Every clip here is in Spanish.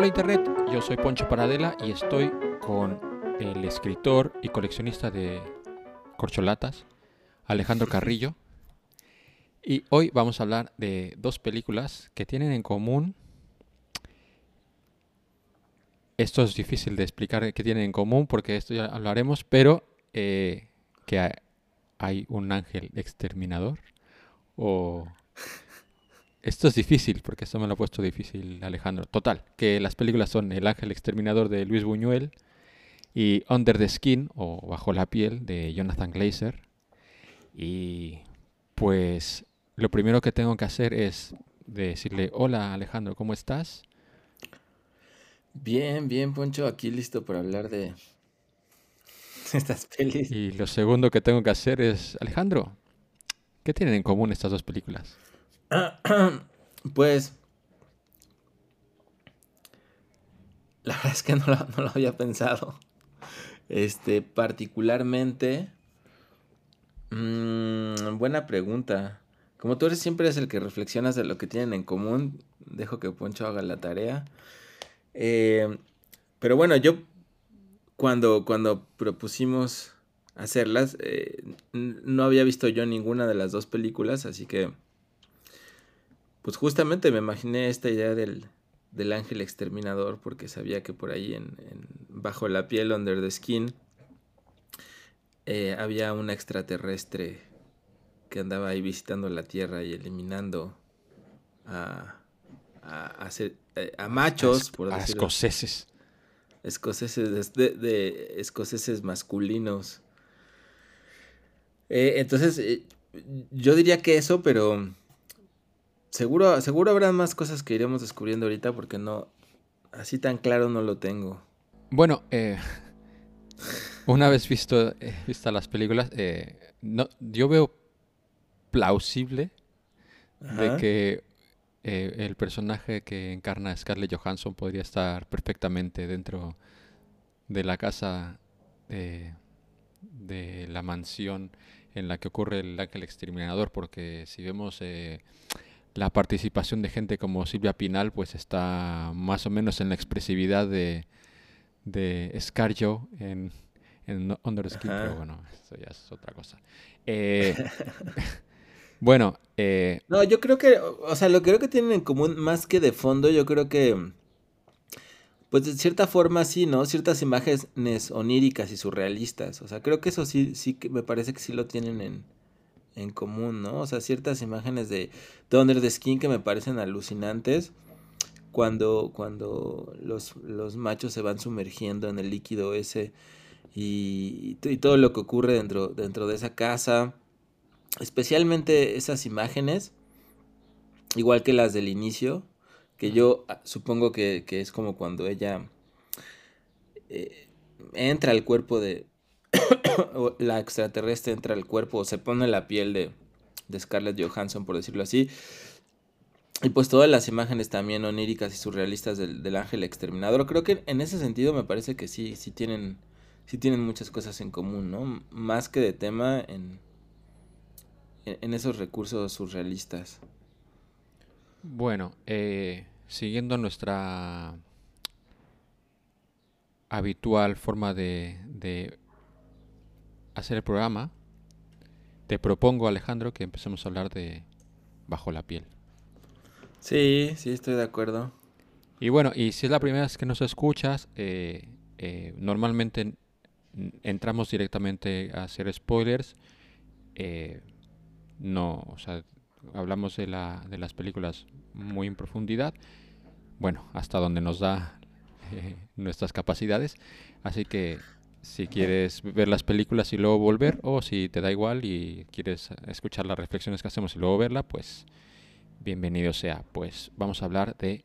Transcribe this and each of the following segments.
Hola Internet, yo soy Poncho Paradela y estoy con el escritor y coleccionista de corcholatas, Alejandro Carrillo. Y hoy vamos a hablar de dos películas que tienen en común. Esto es difícil de explicar qué tienen en común porque esto ya hablaremos, pero eh, que hay, hay un ángel exterminador o esto es difícil, porque esto me lo ha puesto difícil Alejandro. Total, que las películas son El Ángel Exterminador de Luis Buñuel y Under the Skin o Bajo la Piel de Jonathan Glazer. Y pues lo primero que tengo que hacer es decirle, hola Alejandro, ¿cómo estás? Bien, bien, Poncho, aquí listo para hablar de estas pelis. Y lo segundo que tengo que hacer es, Alejandro, ¿qué tienen en común estas dos películas? Pues. La verdad es que no lo, había pensado. Este, particularmente. Mmm, buena pregunta. Como tú eres siempre es el que reflexionas de lo que tienen en común, dejo que Poncho haga la tarea. Eh, pero bueno, yo cuando, cuando propusimos hacerlas, eh, no había visto yo ninguna de las dos películas, así que pues justamente me imaginé esta idea del, ángel exterminador porque sabía que por ahí en, bajo la piel, under the skin, eh, había un extraterrestre que andaba ahí visitando la Tierra y eliminando a, a, eh, machos, por decirlo. escoceses. Escoceses, de, escoceses masculinos. Eh, entonces, yo diría que eso, pero Seguro, seguro habrá más cosas que iremos descubriendo ahorita porque no, así tan claro no lo tengo. Bueno, eh, una vez visto eh, vistas las películas, eh, no, yo veo plausible de que el personaje que encarna Scarlett Johansson podría estar perfectamente dentro de la casa de, de la mansión en la que ocurre el ángel exterminador, porque si vemos la participación de gente como Silvia Pinal pues está más o menos en la expresividad de, de Scarjo en, en Under Skin, pero bueno, eso ya es otra cosa. Eh, bueno, eh, no, yo creo que, o sea, lo que creo que tienen en común más que de fondo, yo creo que, pues de cierta forma sí, ¿no? Ciertas imágenes oníricas y surrealistas, o sea, creo que eso sí, sí que me parece que sí lo tienen en, en común, ¿no? O sea, ciertas imágenes de Thunder the Skin que me parecen alucinantes cuando, cuando los, los machos se van sumergiendo en el líquido ese y, y, todo lo que ocurre dentro, dentro de esa casa. Especialmente esas imágenes, igual que las del inicio, que yo supongo que, es como cuando ella eh, entra al cuerpo de, la extraterrestre entra al cuerpo o se pone la piel de, de Scarlett Johansson, por decirlo así. Y pues todas las imágenes también oníricas y surrealistas del, ángel exterminador. Creo que en ese sentido me parece que sí, sí tienen, sí tienen muchas cosas en común, ¿no? Más que de tema en, en esos recursos surrealistas. Bueno, eh, siguiendo nuestra habitual forma de hacer el programa, te propongo, Alejandro, que empecemos a hablar de Bajo la piel. Sí, sí, estoy de acuerdo. Y bueno, y si es la primera vez que nos escuchas, eh, eh, normalmente entramos directamente a hacer spoilers. Eh, no, o sea, hablamos de, la, de las películas muy en profundidad. Bueno, hasta donde nos da nuestras capacidades. Así que si quieres ver las películas y luego volver, o si te da igual y quieres escuchar las reflexiones que hacemos y luego verla, pues bienvenido sea. Pues vamos a hablar de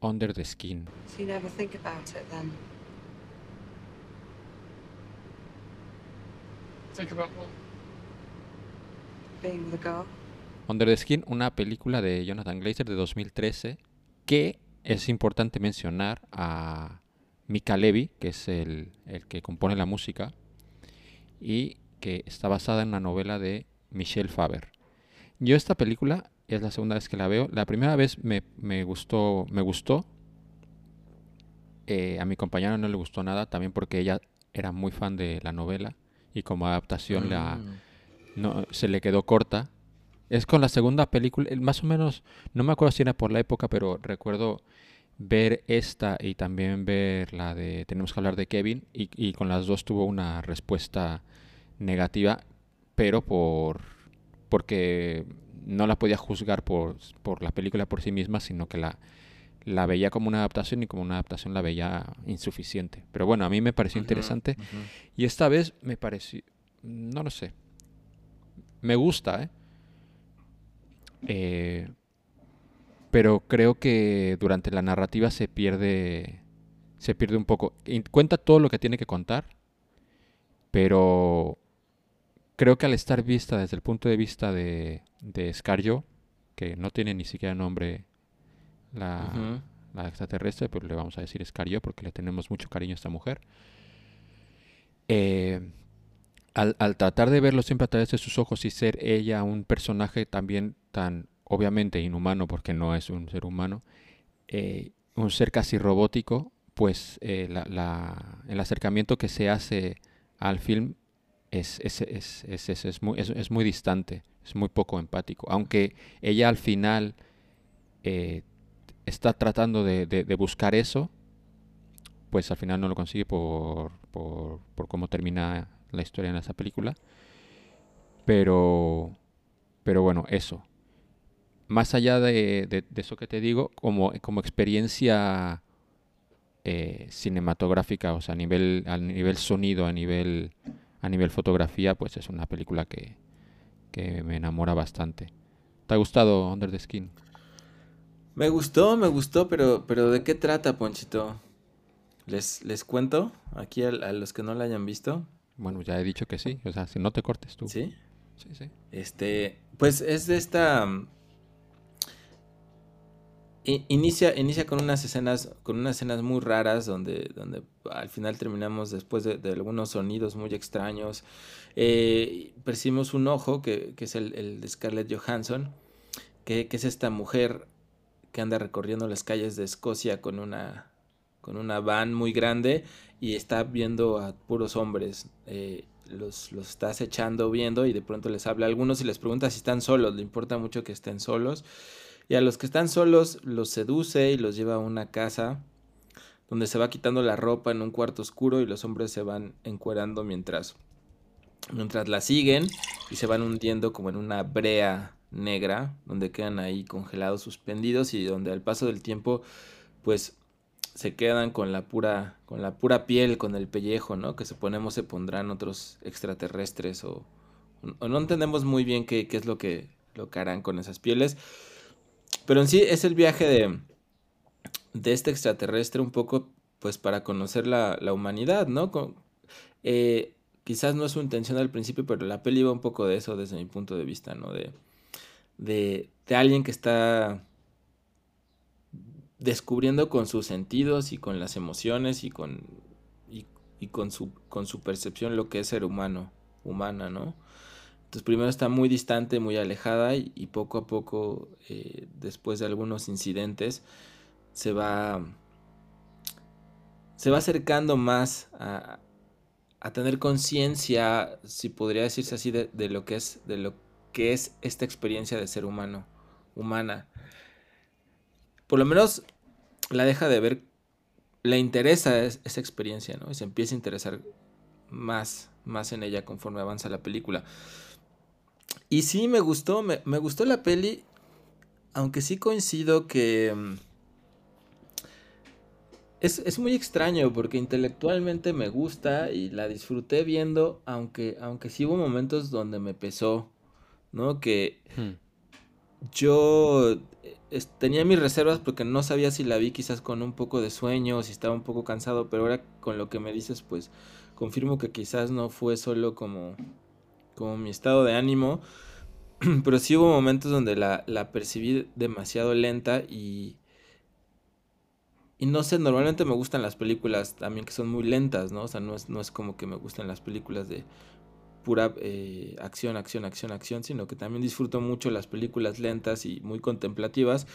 Under the Skin. Under the Skin, una película de Jonathan Glazer de 2013 que es importante mencionar a Mika Levy, que es el, que compone la música, y que está basada en la novela de Michel Faber. Yo esta película es la segunda vez que la veo. La primera vez me, gustó, me gustó, Eh, a mi compañera no le gustó nada, también porque ella era muy fan de la novela y como adaptación la, Mm. no, se le quedó corta. Es con la segunda película, más o menos, no me acuerdo si era por la época, pero recuerdo ver esta y también ver la de Tenemos que hablar de Kevin y, y con las dos tuvo una respuesta negativa, pero por porque no la podía juzgar por, por la película por sí misma, sino que la, la veía como una adaptación y como una adaptación la veía insuficiente. Pero bueno, a mí me pareció interesante y esta vez me pareció, no lo sé, me gusta, ¿eh? Eh, pero creo que durante la narrativa se pierde, se pierde un poco. Cuenta todo lo que tiene que contar, pero creo que al estar vista desde el punto de vista de, de Scarjo, que no tiene ni siquiera nombre la, la extraterrestre, pero le vamos a decir Scarjo porque le tenemos mucho cariño a esta mujer. Eh, al, al tratar de verlo siempre a través de sus ojos y ser ella un personaje también tan obviamente inhumano porque no es un ser humano, eh, un ser casi robótico, pues eh, la- el acercamiento que se hace al film es, es, es, es, muy, muy distante, es muy poco empático. Aunque ella al final eh, está tratando de, de- de buscar eso, pues al final no lo consigue por, por, por cómo termina la historia en esa película. Pero, pero bueno, eso. Más allá de, de- de eso que te digo, como, como experiencia eh, cinematográfica, o sea, a nivel, a nivel sonido, a nivel, a nivel fotografía, pues es una película que, que me enamora bastante. ¿Te ha gustado Under the Skin? Me gustó, me gustó, pero, pero ¿de qué trata, Ponchito? ¿Les, les cuento aquí a, a los que no la hayan visto? Bueno, ya he dicho que sí, o sea, si no te cortes tú. ¿Sí? Sí, sí. Este, pues es de esta. Inicia, inicia con unas escenas, con unas escenas muy raras donde, donde al final terminamos después de, de algunos sonidos muy extraños. Eh, percibimos un ojo que, que es el, el de Scarlett Johansson, que, que es esta mujer que anda recorriendo las calles de Escocia con una, con una van muy grande y está viendo a puros hombres. eh, los, los está acechando, viendo y de pronto les habla a algunos y les pregunta si están solos. Le importa mucho que estén solos. Y a los que están solos los seduce y los lleva a una casa donde se va quitando la ropa en un cuarto oscuro y los hombres se van encuerando mientras, mientras la siguen y se van hundiendo como en una brea negra donde quedan ahí congelados, suspendidos y donde al paso del tiempo pues se quedan con la pura con la pura piel, con el pellejo, ¿no? Que suponemos se pondrán otros extraterrestres o, o no entendemos muy bien qué, qué es lo que lo que harán con esas pieles. Pero en sí es el viaje de, de este extraterrestre un poco pues para conocer la, la humanidad, ¿no? Con- eh, quizás no es su intención al principio, pero la peli va un poco de eso desde mi punto de vista, ¿no? De, de, de alguien que está descubriendo con sus sentidos y con las emociones y con, y, y con, su, con su percepción lo que es ser humano, humana, ¿no? Entonces primero está muy distante, muy alejada y, poco a poco, eh, después de algunos incidentes, se va, se va acercando más a, a tener conciencia, si podría decirse así, de, de lo que es, de lo que es esta experiencia de ser humano, humana. Por lo menos la deja de ver, le interesa es- esa experiencia, ¿no? Y se empieza a interesar más, más en ella conforme avanza la película. Y sí, me gustó, me, me gustó la peli, aunque sí coincido que... mm, Es, es muy extraño porque intelectualmente me gusta y la disfruté viendo, aunque, aunque sí hubo momentos donde me pesó, ¿no? Que Hmm. yo eh, es- tenía mis reservas porque no sabía si la vi quizás con un poco de sueño o si estaba un poco cansado, pero ahora con lo que me dices, pues confirmo que quizás no fue solo como, como mi estado de ánimo, pero sí hubo momentos donde la, la percibí demasiado lenta y, y no sé, normalmente me gustan las películas también que son muy lentas, ¿no? O sea, no es, no es como que me gustan las películas de pura eh, acción, acción, acción, acción, sino que también disfruto mucho las películas lentas y muy contemplativas.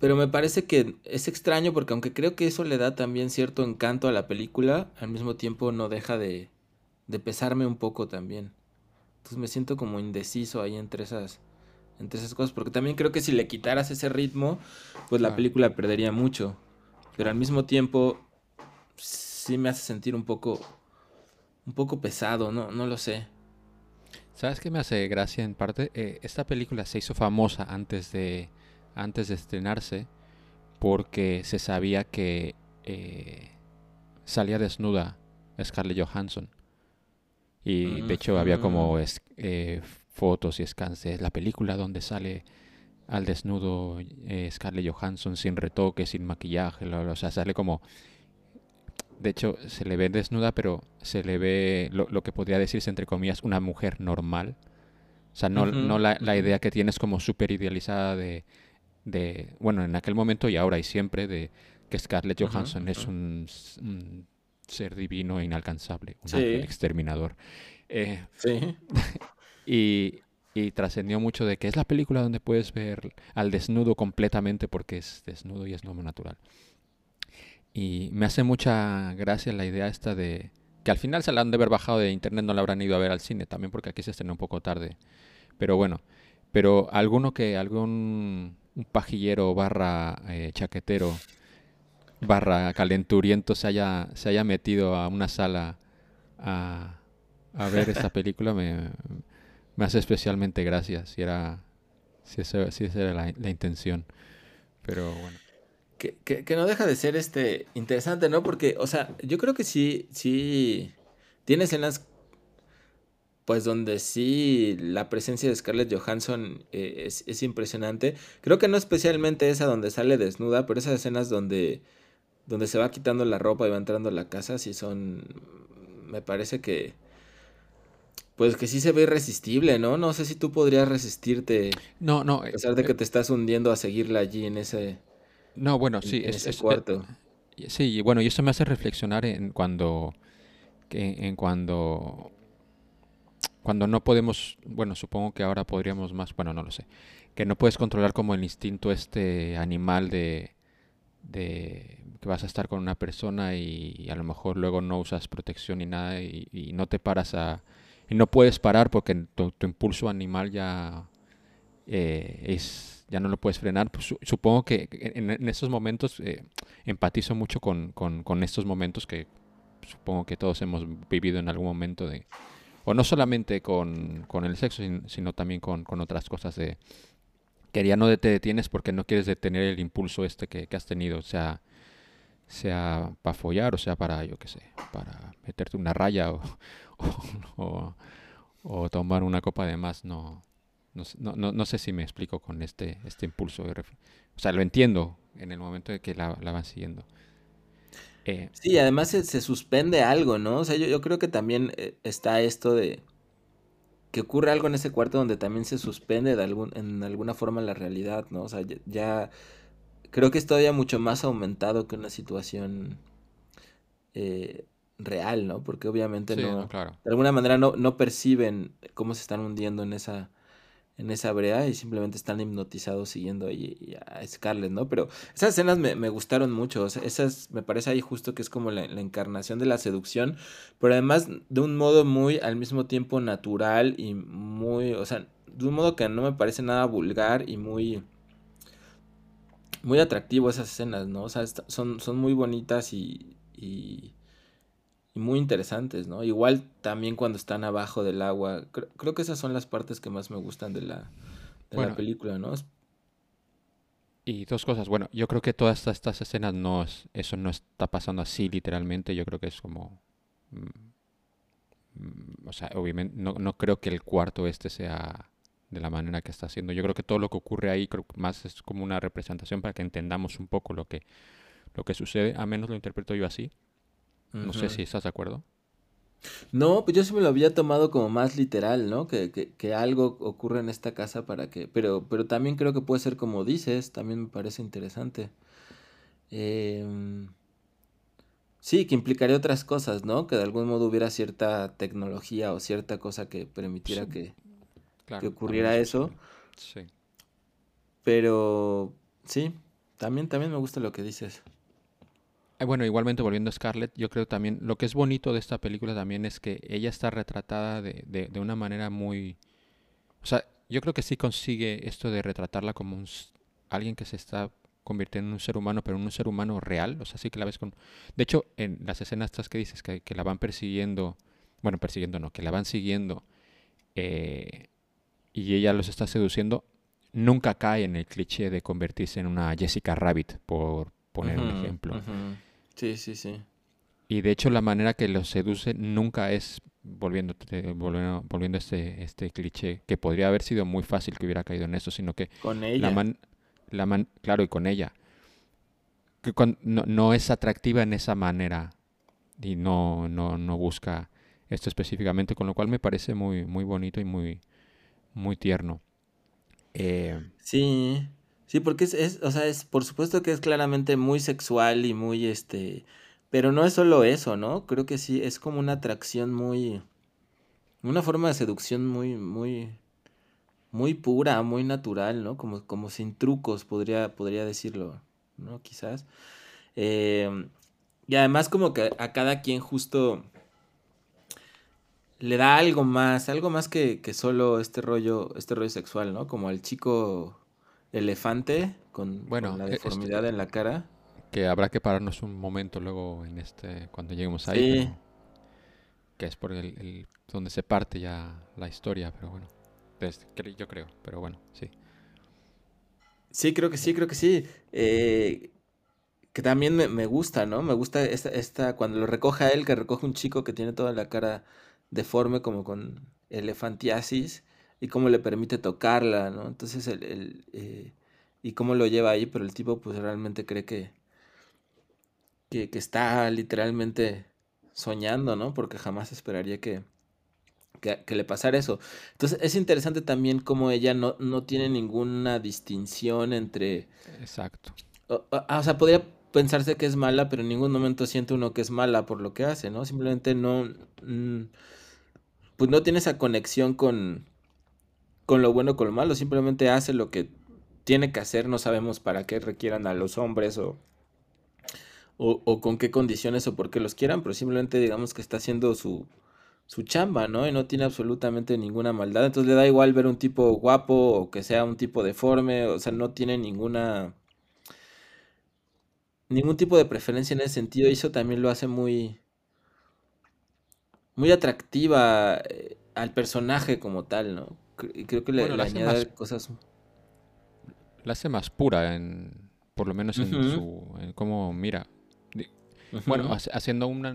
pero me parece que es extraño porque aunque creo que eso le da también cierto encanto a la película, al mismo tiempo no deja de, de pesarme un poco también. Entonces me siento como indeciso ahí entre esas, entre esas cosas, porque también creo que si le quitaras ese ritmo, pues la película perdería mucho. Pero al mismo tiempo sí me hace sentir un poco, un poco pesado, no, no lo sé. ¿Sabes qué me hace gracia en parte? Eh, esta película se hizo famosa antes de, antes de estrenarse porque se sabía que eh, salía desnuda Scarlett Johansson. Y de hecho había como eh, fotos y scans de la película donde sale al desnudo Scarlett Johansson sin retoque, sin maquillaje. o sea, sale como de hecho, se le ve desnuda, pero se le ve lo, que podría decirse, entre comillas, una mujer normal. O sea, no, no la, la, idea que tienes como súper idealizada de, de, bueno, en aquel momento y ahora y siempre, de que Scarlett Johansson es un, ser divino e inalcanzable, un exterminador. Eh, sí. y, y trascendió mucho de que es la película donde puedes ver al desnudo completamente porque es desnudo y es lo natural. Y me hace mucha gracia la idea esta de que al final se la han de haber bajado de internet, no la habrán ido a ver al cine también porque aquí se estrenó un poco tarde. Pero bueno, pero alguno que, algún un pajillero barra eh, chaquetero barra calenturiento se haya, se haya metido a una sala a, a ver esta película me, me, hace especialmente gracia si era si esa, si esa era la, la intención. Pero bueno. Que, no deja de ser este interesante, ¿no? Porque, o sea, yo creo que sí, sí, tiene escenas, pues donde sí la presencia de Scarlett Johansson eh, es, impresionante. Creo que no especialmente esa donde sale desnuda, pero esas escenas donde, donde se va quitando la ropa y va entrando a la casa, sí son, me parece que, pues que sí se ve irresistible, ¿no? No sé si tú podrías resistirte. No, no. A pesar de eh, que te estás hundiendo a seguirla allí en ese no, bueno, sí, es, ese cuarto. Eh, sí, bueno, y eso me hace reflexionar en cuando, en cuando, cuando no podemos, bueno, supongo que ahora podríamos más, bueno, no lo sé, que no puedes controlar como el instinto este animal de, de que vas a estar con una persona y, a lo mejor luego no usas protección ni nada y, no te paras a, y no puedes parar porque tu, impulso animal ya eh, es ya no lo puedes frenar. Pues, supongo que en, estos momentos eh, empatizo mucho con, estos momentos que supongo que todos hemos vivido en algún momento de... O no solamente con, el sexo, sino también con, otras cosas de... Que ya no te detienes porque no quieres detener el impulso este que, has tenido, o sea, sea para follar o sea para, yo qué sé, para meterte una raya o, o tomar una copa de más, no, no, no, no, sé si me explico con este, este impulso. O sea, lo entiendo en el momento de que la, la van siguiendo. Eh, sí, además se, suspende algo, ¿no? O sea, yo, yo creo que también eh, está esto de que ocurre algo en ese cuarto donde también se suspende de en alguna forma la realidad, ¿no? O sea, ya, creo que es todavía mucho más aumentado que una situación eh, real, ¿no? Porque obviamente no, claro. de alguna manera no, no perciben cómo se están hundiendo en esa en esa brea y simplemente están hipnotizados siguiendo ahí a Scarlett, ¿no? Pero esas escenas me, gustaron mucho, esas me parece ahí justo que es como la, encarnación de la seducción, pero además de un modo muy al mismo tiempo natural y muy, o sea, de un modo que no me parece nada vulgar y muy muy atractivo esas escenas, ¿no? O sea, son, son muy bonitas y, y y muy interesantes, ¿no? Igual también cuando están abajo del agua. Creo, que esas son las partes que más me gustan de la, de la película, ¿no? Y dos cosas. Bueno, yo creo que todas estas, escenas no es, eso no está pasando así literalmente. Yo creo que es como. Mm, o sea, obviamente no, no creo que el cuarto este sea de la manera que está haciendo. Yo creo que todo lo que ocurre ahí creo que más es como una representación para que entendamos un poco lo que, lo que sucede. A menos lo interpreto yo así. No sé si estás de acuerdo. No, pues yo sí me lo había tomado como más literal, ¿no? Que, que, que, algo ocurre en esta casa para que... Pero, pero también creo que puede ser como dices, también me parece interesante. Em, sí, que implicaría otras cosas, ¿no? Que de algún modo hubiera cierta tecnología o cierta cosa que permitiera que, que ocurriera eso. Sí. Pero, sí, También, también me gusta lo que dices. Eh, bueno, igualmente volviendo a Scarlett, yo creo también, lo que es bonito de esta película también es que ella está retratada de, de, de una manera muy... O sea, yo creo que sí consigue esto de retratarla como un, alguien que se está convirtiendo en un ser humano, pero en un ser humano real, o sea, sí que la ves con... De hecho, en las escenas estas que dices, que, que la van persiguiendo, bueno, persiguiendo no, que la van siguiendo eh, y ella los está seduciendo, nunca cae en el cliché de convertirse en una Jessica Rabbit, por poner un ejemplo. Sí, sí, sí. Y de hecho la manera que los seduce nunca es volviendo, volviendo, este, este cliché, que podría haber sido muy fácil que hubiera caído en eso, sino que... Con ella. La la man, claro, y con ella. Que no, no, es atractiva en esa manera y no, no, no busca esto específicamente, con lo cual me parece muy, muy bonito y muy, muy tierno. Eh, sí, sí, porque es, es, o sea, es, por supuesto que es claramente muy sexual y muy, este, pero no es solo eso, ¿no? Creo que sí, es como una atracción muy, una forma de seducción muy, muy, muy pura, muy natural, ¿no? Como, como sin trucos, podría, podría decirlo, ¿no? Quizás. Em, y además como que a cada quien justo le da algo más, algo más que, que solo este rollo, este rollo sexual, ¿no? Como al chico elefante con, bueno, la e, deformidad en la cara. Que habrá que pararnos un momento luego en este, cuando lleguemos ahí. Sí. que es por el, el, donde se parte ya la historia, pero bueno yo creo, pero bueno, sí. Sí, creo que sí, creo que sí. Eh, que también me, gusta, ¿no? Me gusta esta, esta, cuando lo recoge a él, que recoge un chico que tiene toda la cara deforme, como con elefantiasis, y cómo le permite tocarla, ¿no? Entonces, el, eh, y cómo lo lleva ahí, pero el tipo pues realmente cree que, que, que está literalmente soñando, ¿no? Porque jamás esperaría que, que, le pasara eso. Entonces es interesante también cómo ella no, no tiene ninguna distinción entre... Exacto. O, o, sea, podría pensarse que es mala, pero en ningún momento siente uno que es mala por lo que hace, ¿no? Simplemente no... Mm, pues no tiene esa conexión con, con lo bueno con lo malo, simplemente hace lo que tiene que hacer, no sabemos para qué requieran a los hombres o, o, o, con qué condiciones o por qué los quieran, pero simplemente digamos que está haciendo su, su chamba, ¿no? Y no tiene absolutamente ninguna maldad. Entonces le da igual ver un tipo guapo o que sea un tipo deforme, o sea, no tiene ninguna ningún tipo de preferencia en ese sentido y eso también lo hace muy muy atractiva eh, al personaje como tal, ¿no? Y creo que le, añade cosas la hace más pura en por lo menos en su en cómo mira. Bueno, haciendo una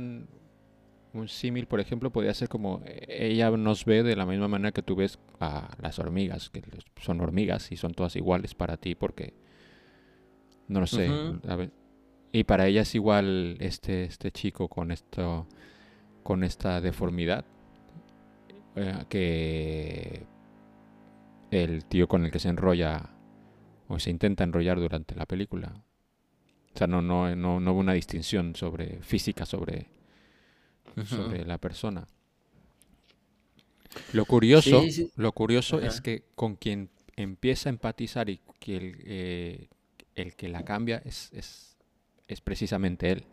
un símil, por ejemplo, podría ser como eh, ella nos ve de la misma manera que tú ves a las hormigas, que son hormigas y son todas iguales para ti porque no lo sé. y para ella es igual este, este chico con esto con esta deformidad eh, que el tío con el que se enrolla o se intenta enrollar durante la película. O sea, no, no, no, no hubo una distinción sobre física sobre sobre la persona. Lo curioso, Lo curioso es que con quien empieza a empatizar y que el, eh, el que la cambia es, es, es, precisamente él.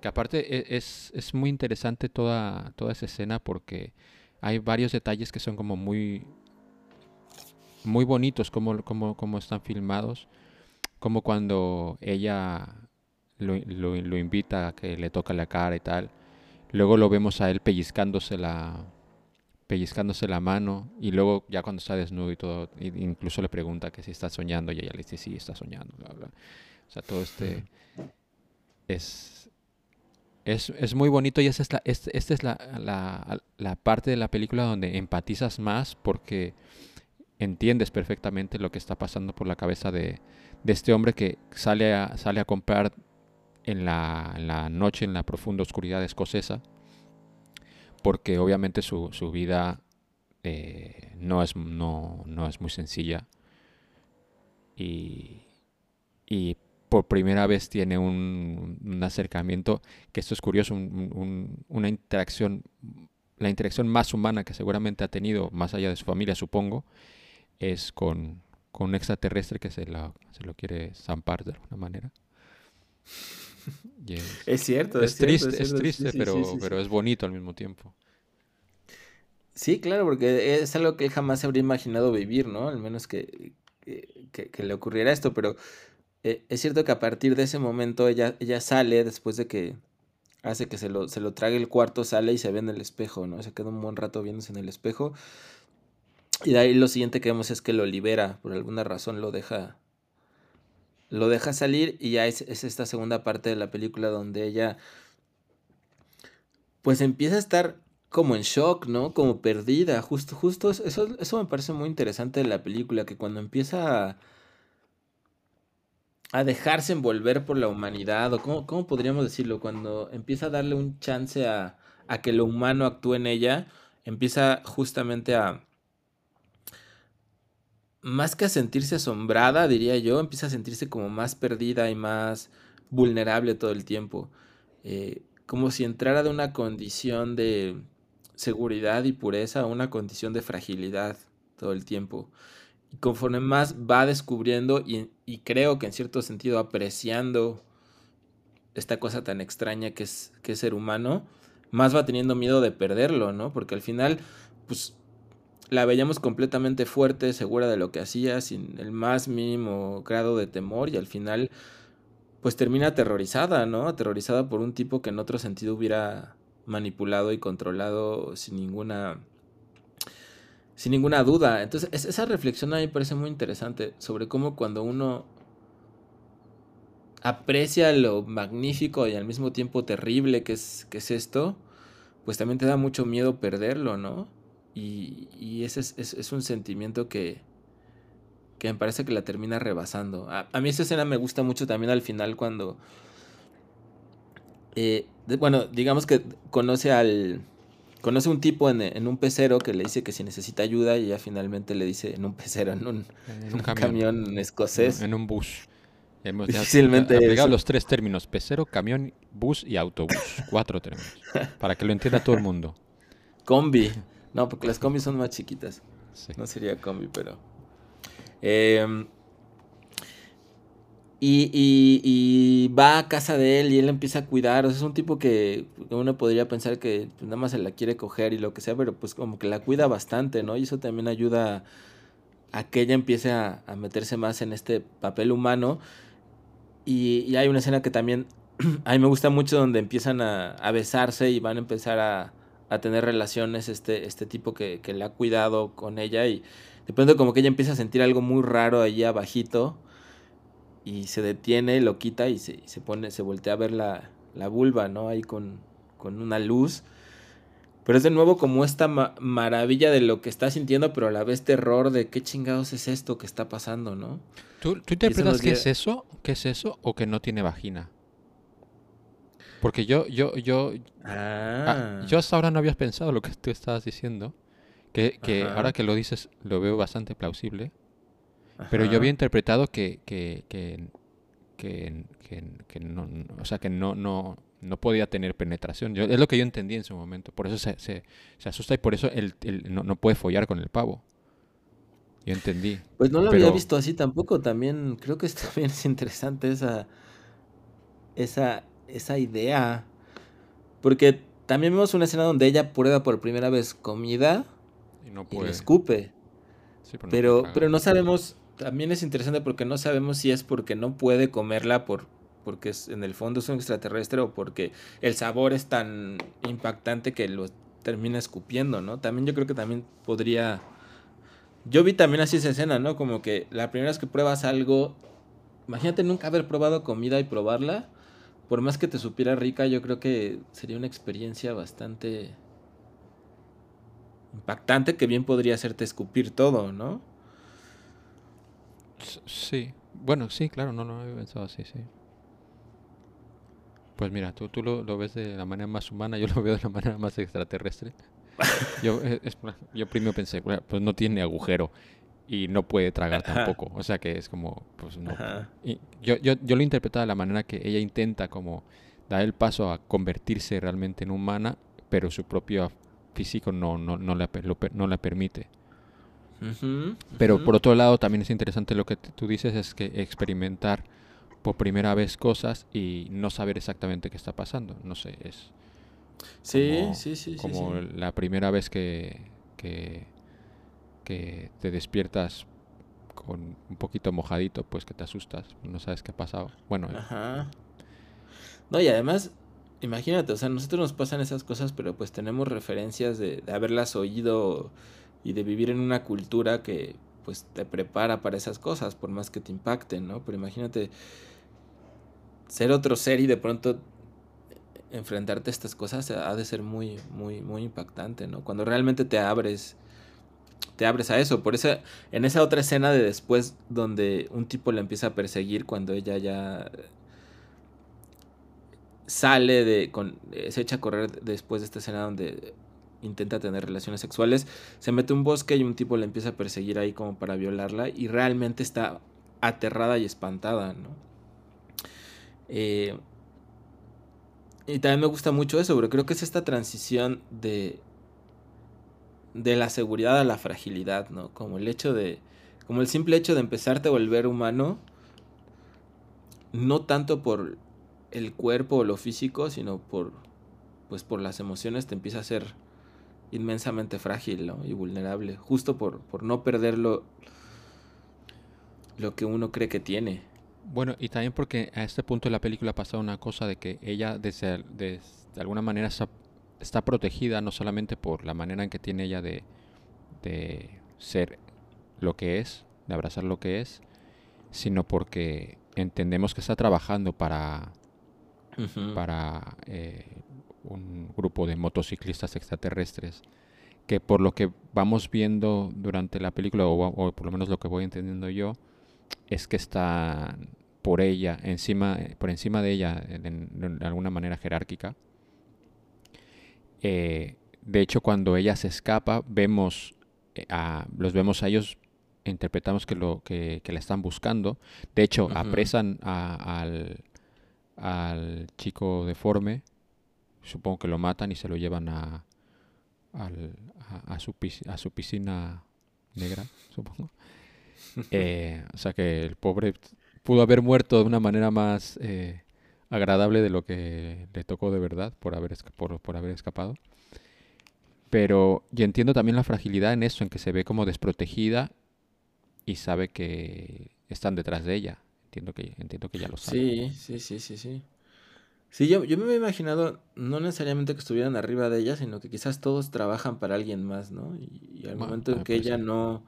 Que aparte e, es, es, muy interesante toda, toda esa escena porque hay varios detalles que son como muy, muy bonitos como, como, como están filmados. Como cuando ella lo, lo, invita a que le toque la cara y tal. Luego lo vemos a él pellizcándose la, pellizcándose la mano y luego ya cuando está desnudo y todo, incluso le pregunta que si está soñando y ella le dice sí, está soñando. O sea, todo este es, es, es muy bonito y esta es, la, es la, la, parte de la película donde empatizas más porque entiendes perfectamente lo que está pasando por la cabeza de, de este hombre que sale a, sale a comprar en la, noche, en la profunda oscuridad escocesa, porque obviamente su, vida eh, no, es, no, es muy sencilla. Y, por primera vez tiene un, acercamiento, que esto es curioso, una interacción, la interacción más humana que seguramente ha tenido, más allá de su familia, supongo, es con, con un extraterrestre que se, se lo quiere zampar de alguna manera. es, cierto, es, triste, es, triste, pero, pero es bonito al mismo tiempo. Sí, claro, porque es algo que él jamás se habría imaginado vivir, ¿no? Al menos que, que, le ocurriera esto, pero eh, es cierto que a partir de ese momento ella, ella sale después de que hace que se lo, se lo trague el cuarto, sale y se ve en el espejo, ¿no? Se queda un buen rato viéndose en el espejo. Y de ahí lo siguiente que vemos es que lo libera, por alguna razón lo deja lo deja salir y ya es, esta segunda parte de la película donde ella pues empieza a estar como en shock, ¿no? Como perdida. Justo, justo eso, eso me parece muy interesante de la película, que cuando empieza a, a dejarse envolver por la humanidad, o cómo, cómo, podríamos decirlo, cuando empieza a darle un chance a, a que lo humano actúe en ella, empieza justamente a, más que a sentirse asombrada, diría yo, empieza a sentirse como más perdida y más vulnerable todo el tiempo. Eh, como si entrara de una condición de seguridad y pureza a una condición de fragilidad todo el tiempo. Y conforme más va descubriendo y, creo que en cierto sentido apreciando esta cosa tan extraña que es, que es ser humano, más va teniendo miedo de perderlo, ¿no? Porque al final, pues la veíamos completamente fuerte, segura de lo que hacía, sin el más mínimo grado de temor y al final pues termina aterrorizada, ¿no? Aterrorizada por un tipo que en otro sentido hubiera manipulado y controlado sin ninguna sin ninguna duda. Entonces, esa reflexión a mí me parece muy interesante sobre cómo cuando uno aprecia lo magnífico y al mismo tiempo terrible que es, que es esto, pues también te da mucho miedo perderlo, ¿no? Y, ese es, un sentimiento que, que me parece que la termina rebasando. A, mí esa escena me gusta mucho también al final cuando... Eh, bueno, digamos que conoce al... Conoce un tipo en, un pecero que le dice que si necesita ayuda y ella finalmente le dice en un pecero, en un, camión. escocés. En, un bus. Hemos Difícilmente aplicado los tres términos, pecero, camión, bus y autobús. Cuatro términos. Para que lo entienda todo el mundo. Combi. No, porque las combis son más chiquitas. No sería combi, pero. Em, y, va a casa de él y él empieza a cuidar. O sea, es un tipo que uno podría pensar que pues, nada más se la quiere coger y lo que sea, pero pues como que la cuida bastante, ¿no? Y eso también ayuda a, que ella empiece a, meterse más en este papel humano. Y, hay una escena que también a mí me gusta mucho donde empiezan a, a besarse y van a empezar a, tener relaciones este, este tipo que, que, le ha cuidado con ella y de pronto como que ella empieza a sentir algo muy raro allí abajito y se detiene, lo quita y se, se pone, se voltea a ver la, la vulva, ¿no? Ahí con, con, una luz. Pero es de nuevo como esta maravilla de lo que está sintiendo, pero a la vez terror de qué chingados es esto que está pasando, ¿no? ¿Tú, tú interpretas que es eso? ¿Qué es eso? ¿O que no tiene vagina? Porque yo, yo, yo, ah. yo hasta ahora no habías pensado lo que tú estabas diciendo, que, que ahora que lo dices lo veo bastante plausible, pero yo había interpretado que, que, que, que, no, o sea, que no, no, no podía tener penetración. Yo, es lo que yo entendí en su momento, por eso se, se, se asusta y por eso él, no, no, puede follar con el pavo. Yo entendí. Pues no lo había visto así tampoco, también creo que también es interesante esa, esa, esa idea. Porque también vemos una escena donde ella prueba por primera vez comida y, no puede. escupe. pero, no pero, no sabemos, también es interesante porque no sabemos si es porque no puede comerla por, porque es, en el fondo es un extraterrestre o porque el sabor es tan impactante que lo termina escupiendo, ¿no? También yo creo que también podría... Yo vi también así esa escena, ¿no? Como que la primera vez que pruebas algo, imagínate nunca haber probado comida y probarla por más que te supiera rica, yo creo que sería una experiencia bastante impactante que bien podría hacerte escupir todo, ¿no? Sí, bueno, sí, claro, no, no había pensado así, sí. Pues mira, tú, tú lo, ves de la manera más humana, yo lo veo de la manera más extraterrestre. yo, yo primero pensé, pues no tiene agujero y no puede tragar tampoco. O sea que es como, pues no. Y yo, yo, yo lo interpretaba de la manera que ella intenta como dar el paso a convertirse realmente en humana, pero su propio físico no, no, no, la, no la permite. Pero por otro lado, también es interesante lo que tú dices, es que experimentar por primera vez cosas y no saber exactamente qué está pasando. No sé, es... Sí, sí, sí. Como la primera vez que, que, que te despiertas con un poquito mojadito, pues que te asustas, no sabes qué ha pasado. Bueno. Ajá. No, y además, imagínate, o sea, a nosotros nos pasan esas cosas, pero pues tenemos referencias de, de haberlas oído y de vivir en una cultura que pues te prepara para esas cosas, por más que te impacten, ¿no? Pero imagínate ser otro ser y de pronto enfrentarte a estas cosas ha de ser muy, muy, muy impactante, ¿no? Cuando realmente te abres, te abres a eso. Por eso, en esa otra escena de después, donde un tipo le empieza a perseguir cuando ella ya sale de, con, se echa a correr después de esta escena donde intenta tener relaciones sexuales, se mete un bosque y un tipo le empieza a perseguir ahí como para violarla y realmente está aterrada y espantada, ¿no? Eh, y también me gusta mucho eso, pero creo que es esta transición de, de la seguridad a la fragilidad, ¿no? Como el hecho de, como el simple hecho de empezarte a volver humano, no tanto por el cuerpo o lo físico, sino por, pues por las emociones te empieza a ser inmensamente frágil ¿no? y vulnerable, justo por, por no perder lo, lo que uno cree que tiene. Bueno, y también porque a este punto de la película pasa una cosa de que ella desde, de alguna manera está, protegida no solamente por la manera en que tiene ella de, de ser lo que es, de abrazar lo que es, sino porque entendemos que está trabajando para, para eh, un grupo de motociclistas extraterrestres que por lo que vamos viendo durante la película, o, por lo menos lo que voy entendiendo yo, es que están por ella, encima, por encima de ella, de alguna manera jerárquica. Eh, de hecho, cuando ella se escapa, vemos eh, a, los vemos a ellos, interpretamos que lo que, la están buscando. De hecho, apresan al, al chico deforme, supongo que lo matan y se lo llevan a, a, su, a su piscina negra, supongo. Eh, o sea que el pobre pudo haber muerto de una manera más eh, agradable de lo que le tocó de verdad por haber, por, por haber escapado. Pero yo entiendo también la fragilidad en eso, en que se ve como desprotegida y sabe que están detrás de ella. Entiendo que, entiendo que ya lo sabe. Sí, sí, sí, sí, sí. Sí, yo, yo me había imaginado no necesariamente que estuvieran arriba de ella, sino que quizás todos trabajan para alguien más, ¿no? Y, al momento en que ella no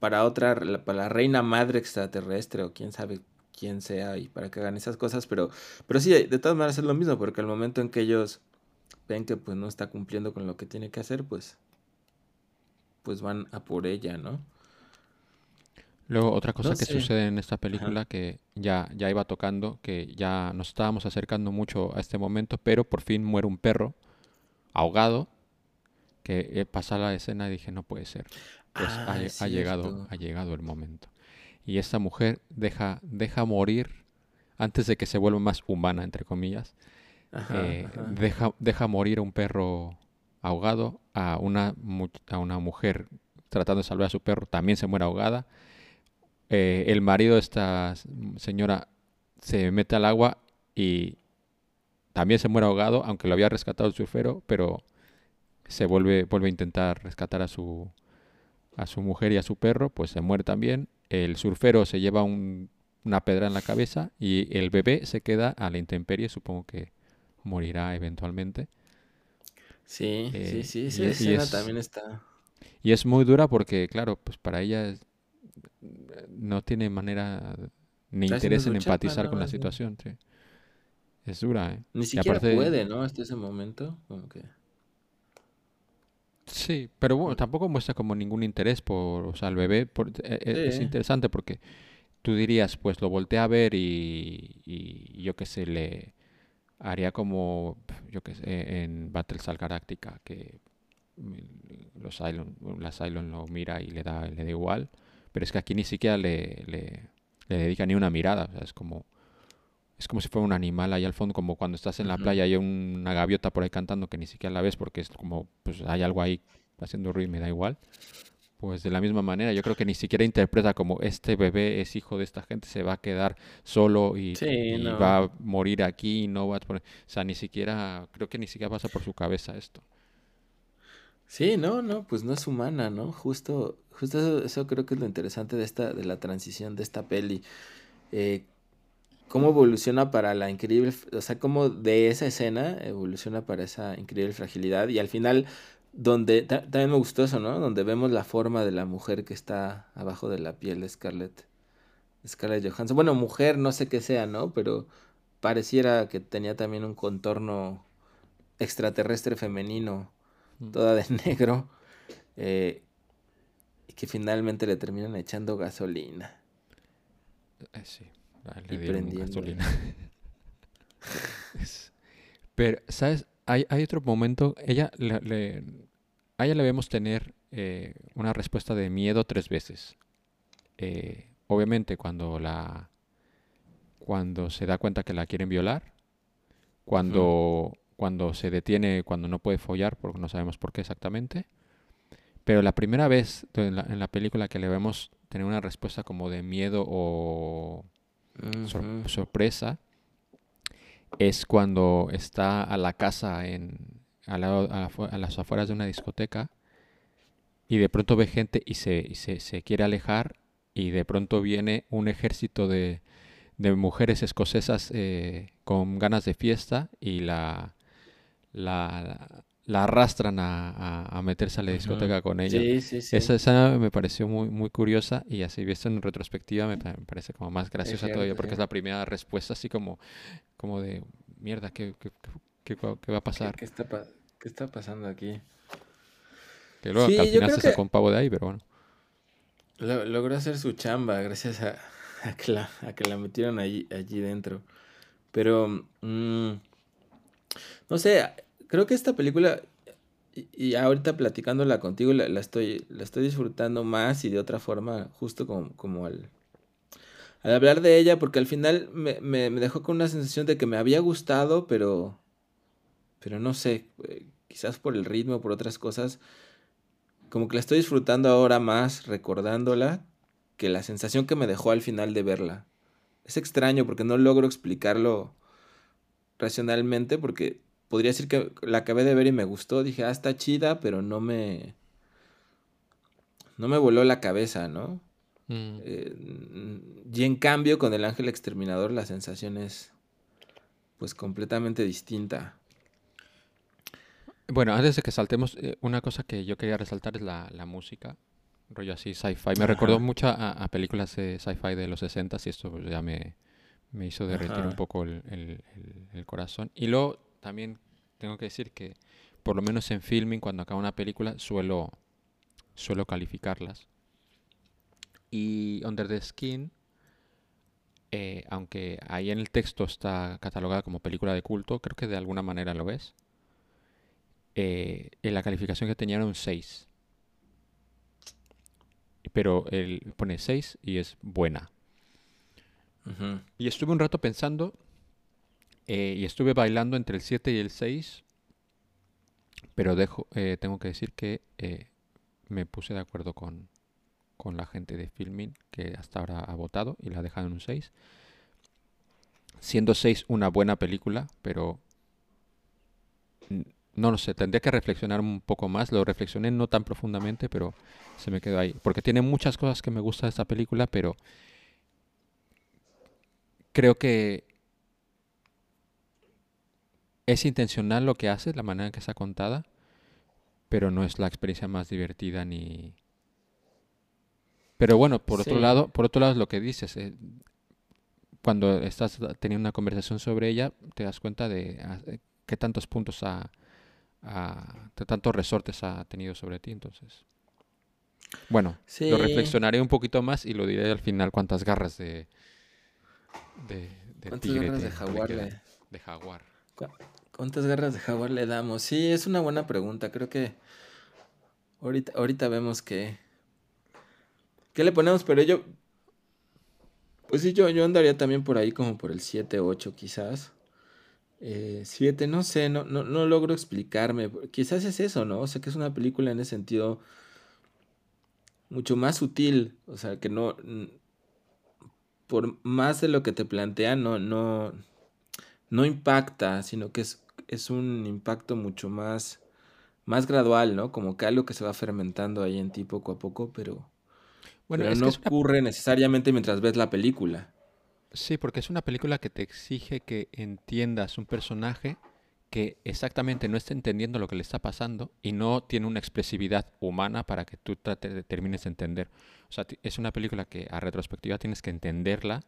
para otra, para la reina madre extraterrestre o quién sabe quién sea y para que hagan esas cosas, pero, pero sí, de todas maneras es lo mismo, porque al momento en que ellos ven que pues no está cumpliendo con lo que tiene que hacer, pues, pues van a por ella, ¿no? Luego, otra cosa que sucede en esta película que ya, ya iba tocando, que ya nos estábamos acercando mucho a este momento, pero por fin muere un perro ahogado, que eh, pasa la escena y dije, no puede ser pues ah, ha, llegado, ha llegado el momento. Y esta mujer deja, deja morir, antes de que se vuelva más humana, entre comillas, eh, Deja, deja morir a un perro ahogado, a una, a una mujer tratando de salvar a su perro, también se muere ahogada. Eh, el marido de esta señora se mete al agua y también se muere ahogado, aunque lo había rescatado el surfero, pero se vuelve, vuelve a intentar rescatar a su, a su mujer y a su perro, pues se muere también. El surfero se lleva una pedra en la cabeza y el bebé se queda a la intemperie, supongo que morirá eventualmente. Sí, sí, eh, sí, esa escena también está. Y es muy dura porque, claro, pues para ella no tiene manera ni interés en empatizar con la situación. Es dura, ¿eh? Ni siquiera puede, ¿no? Hasta ese momento, como que... Sí, pero bueno, tampoco muestra como ningún interés por, o sea, el bebé por, e, e, es, interesante porque tú dirías, pues lo volteé a ver y, y yo qué sé, le haría como, yo qué sé, en Battlestar Galactica, que los Cylon, la Cylon lo mira y le da, le da igual, pero es que aquí ni siquiera le, le, le dedica ni una mirada, o sea, es como es como si fuera un animal ahí al fondo, como cuando estás en la playa y hay una gaviota por ahí cantando que ni siquiera la ves porque es como, pues hay algo ahí haciendo ruido y me da igual. pues de la misma manera. Yo creo que ni siquiera interpreta como este bebé es hijo de esta gente, se va a quedar solo y, va a morir aquí y no va a O sea, ni siquiera, creo que ni siquiera pasa por su cabeza esto. Sí, no, no, pues no es humana, ¿no? Justo, justo eso, creo que es lo interesante de esta, de la transición de esta peli. Eh, cómo evoluciona para la increíble, o sea, cómo de esa escena evoluciona para esa increíble fragilidad y al final donde también me gustó eso, ¿no? Donde vemos la forma de la mujer que está abajo de la piel de Scarlett, Scarlett Johansson. Bueno, mujer, no sé qué sea, ¿no? Pero pareciera que tenía también un contorno extraterrestre femenino, mm. toda de negro, eh, que finalmente le terminan echando gasolina. Eh, sí, le dieron gasolina. Pero, ¿sabes? hay, hay otro momento, ella le, a ella le vemos tener eh, una respuesta de miedo tres veces. Eh, obviamente cuando la cuando se da cuenta que la quieren violar, cuando, cuando se detiene, cuando no puede follar, porque no sabemos por qué exactamente. Pero la primera vez en la, película que le vemos tener una respuesta como de miedo o sorpresa es cuando está a la casa en, a, las afueras de una discoteca y de pronto ve gente y se, se, quiere alejar y de pronto viene un ejército de, de mujeres escocesas eh, con ganas de fiesta y la, la, la arrastran a, a, meterse a la discoteca con ella. Esa escena me pareció muy, muy curiosa y así visto en retrospectiva me, parece como más graciosa todavía porque es la primera respuesta así como, como de mierda, ¿qué, qué, qué, qué va a pasar? ¿Qué, está, ¿Qué, está, pasando aquí? Que luego al final se sacó un pavo de ahí, pero bueno. logró hacer su chamba gracias a, a, que, la, a que la metieron allí, allí dentro. Pero, mm, no sé, creo que esta película, y, ahorita platicándola contigo, la, estoy, la estoy disfrutando más y de otra forma, justo como, como al, al hablar de ella, porque al final me, me, dejó con una sensación de que me había gustado, pero, pero no sé, eh, quizás por el ritmo, por otras cosas, como que la estoy disfrutando ahora más recordándola que la sensación que me dejó al final de verla. Es extraño porque no logro explicarlo racionalmente porque podría decir que la acabé de ver y me gustó. Dije, ah, está chida, pero no me. No me voló la cabeza, ¿no? Mm. Eh, y en cambio, con el ángel exterminador, la sensación es. Pues completamente distinta. Bueno, antes de que saltemos, eh, una cosa que yo quería resaltar es la, música. Rollo así, sci-fi. Me recordó mucho a, películas de sci-fi de los 60 y esto pues, ya me, hizo derretir un poco el, el, corazón. Y luego también tengo que decir que, por lo menos en filming, cuando acaba una película, suelo, suelo calificarlas. Y Under the Skin, eh, aunque ahí en el texto está catalogada como película de culto, creo que de alguna manera lo es. Eh, en la calificación que tenía era un 6. Pero él pone 6 y es buena. Y estuve un rato pensando eh, y estuve bailando entre el 7 y el 6. Pero dejo, eh, tengo que decir que eh, me puse de acuerdo con, con la gente de Filmin, que hasta ahora ha votado y la ha dejado en un 6. Siendo 6 una buena película, pero no lo sé, tendría que reflexionar un poco más. Lo reflexioné no tan profundamente, pero se me quedó ahí. Porque tiene muchas cosas que me gusta de esta película, pero creo que es intencional lo que hace, la manera en que está contada, pero no es la experiencia más divertida ni... Pero bueno, por otro lado, por otro lado es lo que dices. Eh, cuando estás teniendo una conversación sobre ella, te das cuenta de ah, eh, qué tantos puntos ha, qué tantos resortes ha tenido sobre ti, entonces. Bueno, lo reflexionaré un poquito más y lo diré al final cuántas garras de, de, ¿Cuántas garras de jaguar De jaguar. ¿Cuántas garras de jaguar le damos? Sí, es una buena pregunta. Creo que ahorita, ahorita vemos que... ¿Qué le ponemos? Pero yo... Pues sí, yo, yo andaría también por ahí como por el 7, 8 quizás. 7, eh, no sé, no, no, no logro explicarme. Quizás es eso, ¿no? O sea que es una película en ese sentido mucho más sutil, o sea, que no, por más de lo que te plantea, no, no, no impacta, sino que es, es un impacto mucho más, más gradual, ¿no? Como que algo que se va fermentando ahí en ti poco a poco, pero, bueno, no ocurre necesariamente mientras ves la película. Sí, porque es una película que te exige que entiendas un personaje que exactamente no está entendiendo lo que le está pasando y no tiene una expresividad humana para que tú trates de termines de entender. O sea, es una película que a retrospectiva tienes que entenderla,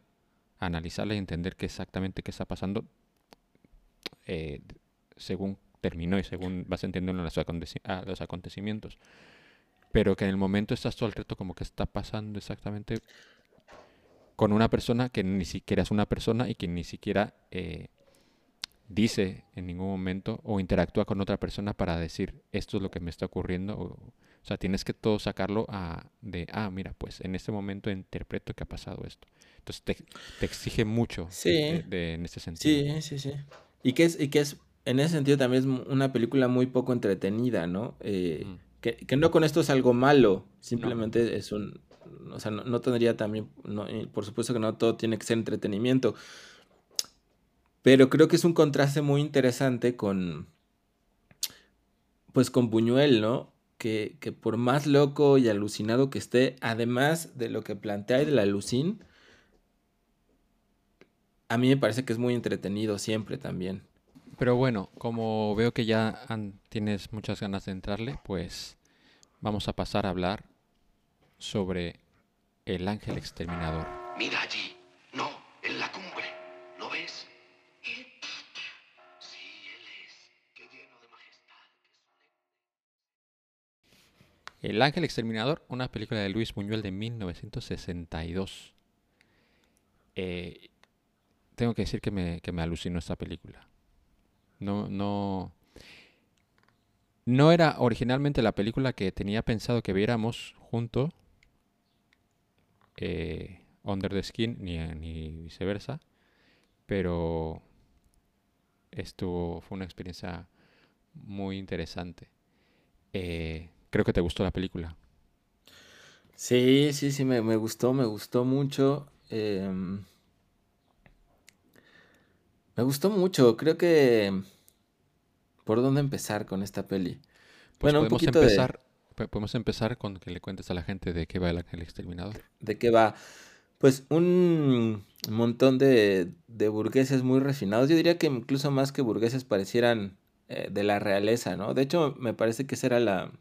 analizarla y entender qué exactamente qué está pasando eh, según terminó y según vas entendiendo los, los acontecimientos. Pero que en el momento estás todo el reto como que está pasando exactamente con una persona que ni siquiera es una persona y que ni siquiera eh, dice en ningún momento o interactúa con otra persona para decir esto es lo que me está ocurriendo. O, sea, tienes que todo sacarlo a, de, ah, mira, pues en este momento interpreto que ha pasado esto. Entonces te, exige mucho en ese sentido. Sí, sí, sí. Y que, es, y que es, en ese sentido también es una película muy poco entretenida, ¿no? Eh, que, que, no con esto es algo malo, simplemente es un, o sea, no, tendría también, por supuesto que no todo tiene que ser entretenimiento, pero creo que es un contraste muy interesante con, pues con Buñuel, ¿no? Que, por más loco y alucinado que esté, además de lo que plantea y de la alucin, a mí me parece que es muy entretenido siempre también. Pero bueno, como veo que ya tienes muchas ganas de entrarle, pues vamos a pasar a hablar sobre el ángel exterminador. Mira allí. No, en la cumbre. ¿Lo ves? Sí, él es. Qué lleno de majestad. El ángel exterminador, una película de Luis Buñuel de 1962. Eh, tengo que decir que me, que me alucinó esta película. No, no, no era originalmente la película que tenía pensado que viéramos junto, eh, Under the Skin, ni, ni viceversa, pero esto fue una experiencia muy interesante. Eh, creo que te gustó la película. Sí, sí, sí, me, gustó, me gustó mucho. Em, me gustó mucho, creo que... ¿Por dónde empezar con esta peli? Pues bueno, podemos empezar, podemos empezar con que le cuentes a la gente de qué va el ángel exterminador. ¿De qué va? Pues un montón de, burgueses muy refinados. Yo diría que incluso más que burgueses parecieran eh, de la realeza, ¿no? De hecho, me parece que esa era la,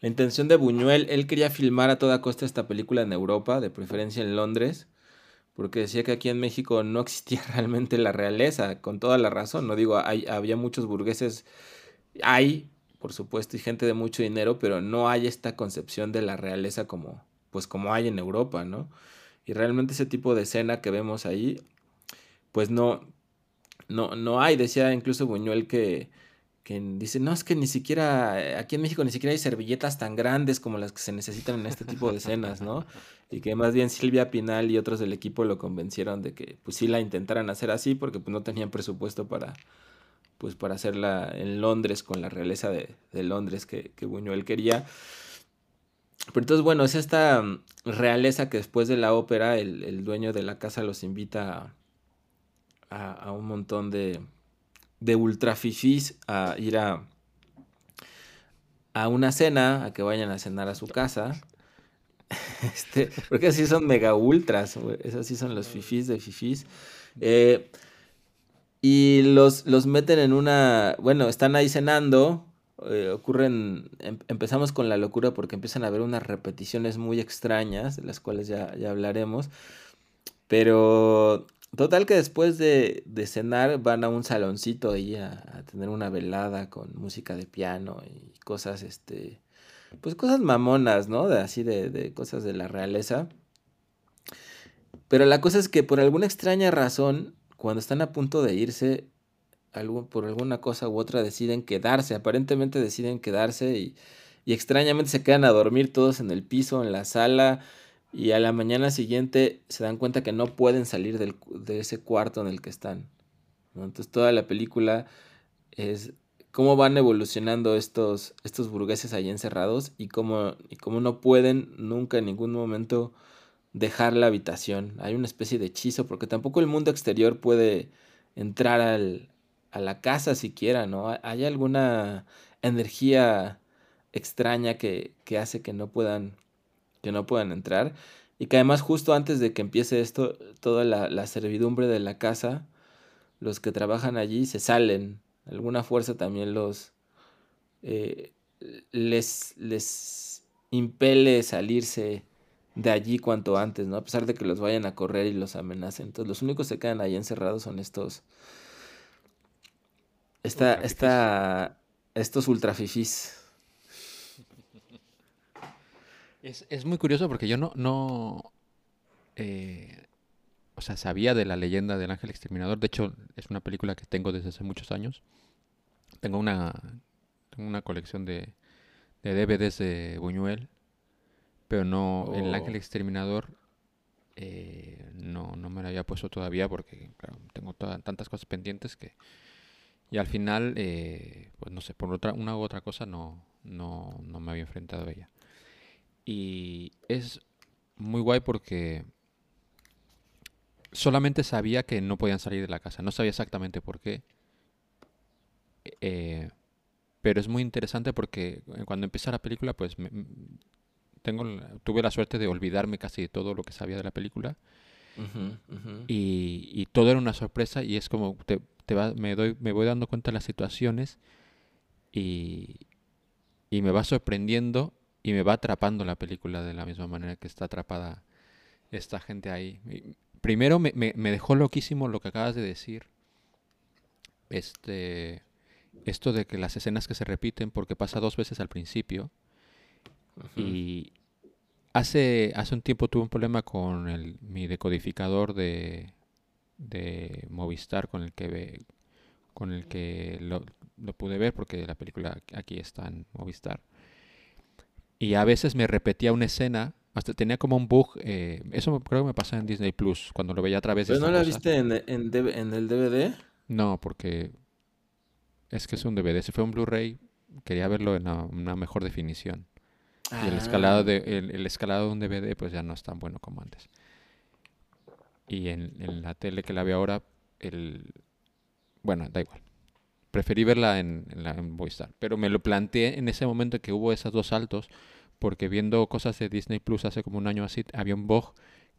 la intención de Buñuel. Él quería filmar a toda costa esta película en Europa, de preferencia en Londres porque decía que aquí en México no existía realmente la realeza, con toda la razón, no digo, hay, había muchos burgueses, hay, por supuesto, y gente de mucho dinero, pero no hay esta concepción de la realeza como, pues como hay en Europa, ¿no? Y realmente ese tipo de escena que vemos ahí, pues no, no, no hay, decía incluso Buñuel que que dice, no, es que ni siquiera, eh, aquí en México ni siquiera hay servilletas tan grandes como las que se necesitan en este tipo de escenas, ¿no? Y que más bien Silvia Pinal y otros del equipo lo convencieron de que pues sí la intentaran hacer así porque pues no tenían presupuesto para, pues para hacerla en Londres con la realeza de, Londres que, que Buñuel quería. Pero entonces, bueno, es esta mm, realeza que después de la ópera el, dueño de la casa los invita a un montón de, de ultra fifís a ir a, a una cena, a que vayan a cenar a su casa. Este, porque así son mega ultras, esos sí son los fifís de fifís. Eh, y los, los meten en una, bueno, están ahí cenando, eh, ocurren, em, empezamos con la locura porque empiezan a haber unas repeticiones muy extrañas, de las cuales ya, ya hablaremos, pero Total que después de, cenar van a un saloncito ahí a, tener una velada con música de piano y cosas, este, pues cosas mamonas, ¿no? De, así de, de cosas de la realeza. Pero la cosa es que por alguna extraña razón, cuando están a punto de irse, algo, por alguna cosa u otra deciden quedarse, aparentemente deciden quedarse y, y extrañamente se quedan a dormir todos en el piso, en la sala y a la mañana siguiente se dan cuenta que no pueden salir de ese cuarto en el que están. Entonces toda la película es cómo van evolucionando estos, estos burgueses ahí encerrados y cómo, y cómo no pueden nunca en ningún momento dejar la habitación. Hay una especie de hechizo, porque tampoco el mundo exterior puede entrar al, a la casa siquiera, ¿no? Hay alguna energía extraña que, que hace que no puedan que no puedan entrar y que además justo antes de que empiece esto toda la, la servidumbre de la casa los que trabajan allí se salen alguna fuerza también los eh, les les impele salirse de allí cuanto antes, ¿no? A pesar de que los vayan a correr y los amenacen. Entonces, los únicos que quedan ahí encerrados son estos. Esta, esta, estos ultrafifís. Es, es, muy curioso porque yo no, no eh, o sea, sabía de la leyenda del ángel exterminador. De hecho, es una película que tengo desde hace muchos años. Tengo una, tengo una colección de, de DVDs de Buñuel pero no, el ángel oh. exterminador eh, no, no me lo había puesto todavía porque tengo tantas cosas pendientes que... Y al final, eh, pues no sé, por otra, una u otra cosa no, no, no me había enfrentado a ella. Y es muy guay porque solamente sabía que no podían salir de la casa. No sabía exactamente por qué. Eh, pero es muy interesante porque cuando empieza la película, pues me, tengo, tuve la suerte de olvidarme casi de todo lo que sabía de la película. Y, todo era una sorpresa y es como te, me, doy, me voy dando cuenta de las situaciones y, y me va sorprendiendo y me va atrapando la película de la misma manera que está atrapada esta gente ahí. primero me, me, me, dejó loquísimo lo que acabas de decir. Este, esto de que las escenas que se repiten, porque pasa dos veces al principio, y hace, hace un tiempo tuve un problema con el, mi decodificador de, de Movistar con el que ve, con el que lo, lo, pude ver porque la película aquí está en Movistar. Y a veces me repetía una escena, hasta tenía como un bug, eh, eso creo que me pasa en Disney Plus, cuando lo veía a través de... ¿Pero no la viste en, en, en, el DVD? No, porque es que es un DVD, si fue un Blu-ray, quería verlo en una mejor definición. Y el escalado, ah. de, el, escalado de un DVD pues ya no es tan bueno como antes. Y en, la tele que la veo ahora, el... Bueno, da igual. Preferí verla en, en, la, en Movistar. Pero me lo planteé en ese momento que hubo esos dos saltos, porque viendo cosas de Disney Plus hace como un año así, había un bug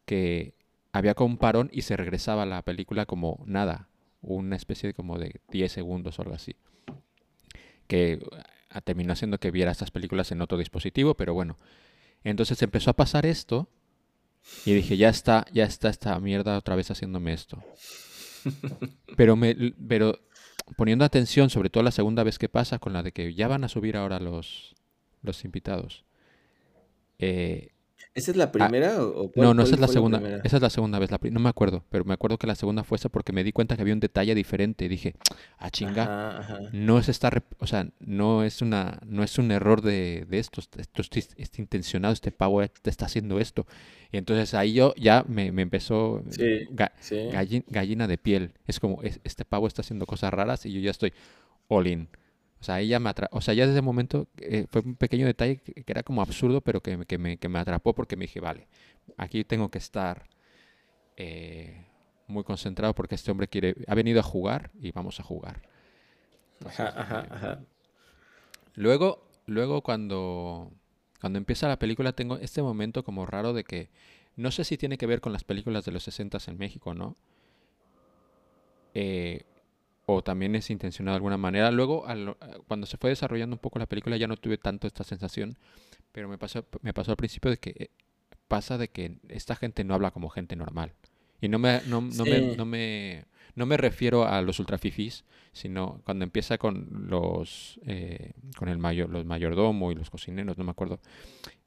que había como un parón y se regresaba la película como nada. Una especie de como de 10 segundos o algo así. Que terminó haciendo que viera estas películas en otro dispositivo, pero bueno. Entonces empezó a pasar esto y dije, ya está, ya está esta mierda otra vez haciéndome esto. Pero me pero poniendo atención, sobre todo la segunda vez que pasa, con la de que ya van a subir ahora los, los invitados. Eh, ¿Esa es la ah, primera o No, no, esa es la segunda. esa es la segunda vez. La no me acuerdo, pero me acuerdo que la segunda fue esa porque me di cuenta que había un detalle diferente. Y dije, ah, chinga, no es esta, o sea, no es una, no es un error de, de esto, esto está intencionado, este pavo te está haciendo esto. Y entonces ahí yo ya me, me empezó Gallina, de piel. Es como, este pavo está haciendo cosas raras y yo ya estoy all in. O sea, ella me o sea, ya desde ese momento eh, fue un pequeño detalle que, era como absurdo, pero que, que, me, que, me, atrapó porque me dije, vale, aquí tengo que estar eh, muy concentrado porque este hombre quiere, ha venido a jugar y vamos a jugar. ajá, ajá, eh, ajá. Luego, luego cuando, cuando empieza la película tengo este momento como raro de que no sé si tiene que ver con las películas de los 60 en México, ¿no? Eh, o también es intencionado de alguna manera. Luego, cuando se fue desarrollando un poco la película, ya no tuve tanto esta sensación, pero me pasó, me pasó al principio de que eh, pasa de que esta gente no habla como gente normal. Y no me, no, no, me, no, me, no me refiero a los ultrafifis, sino cuando empieza con los eh, con el mayor, los mayordomo y los cocineros, no me acuerdo,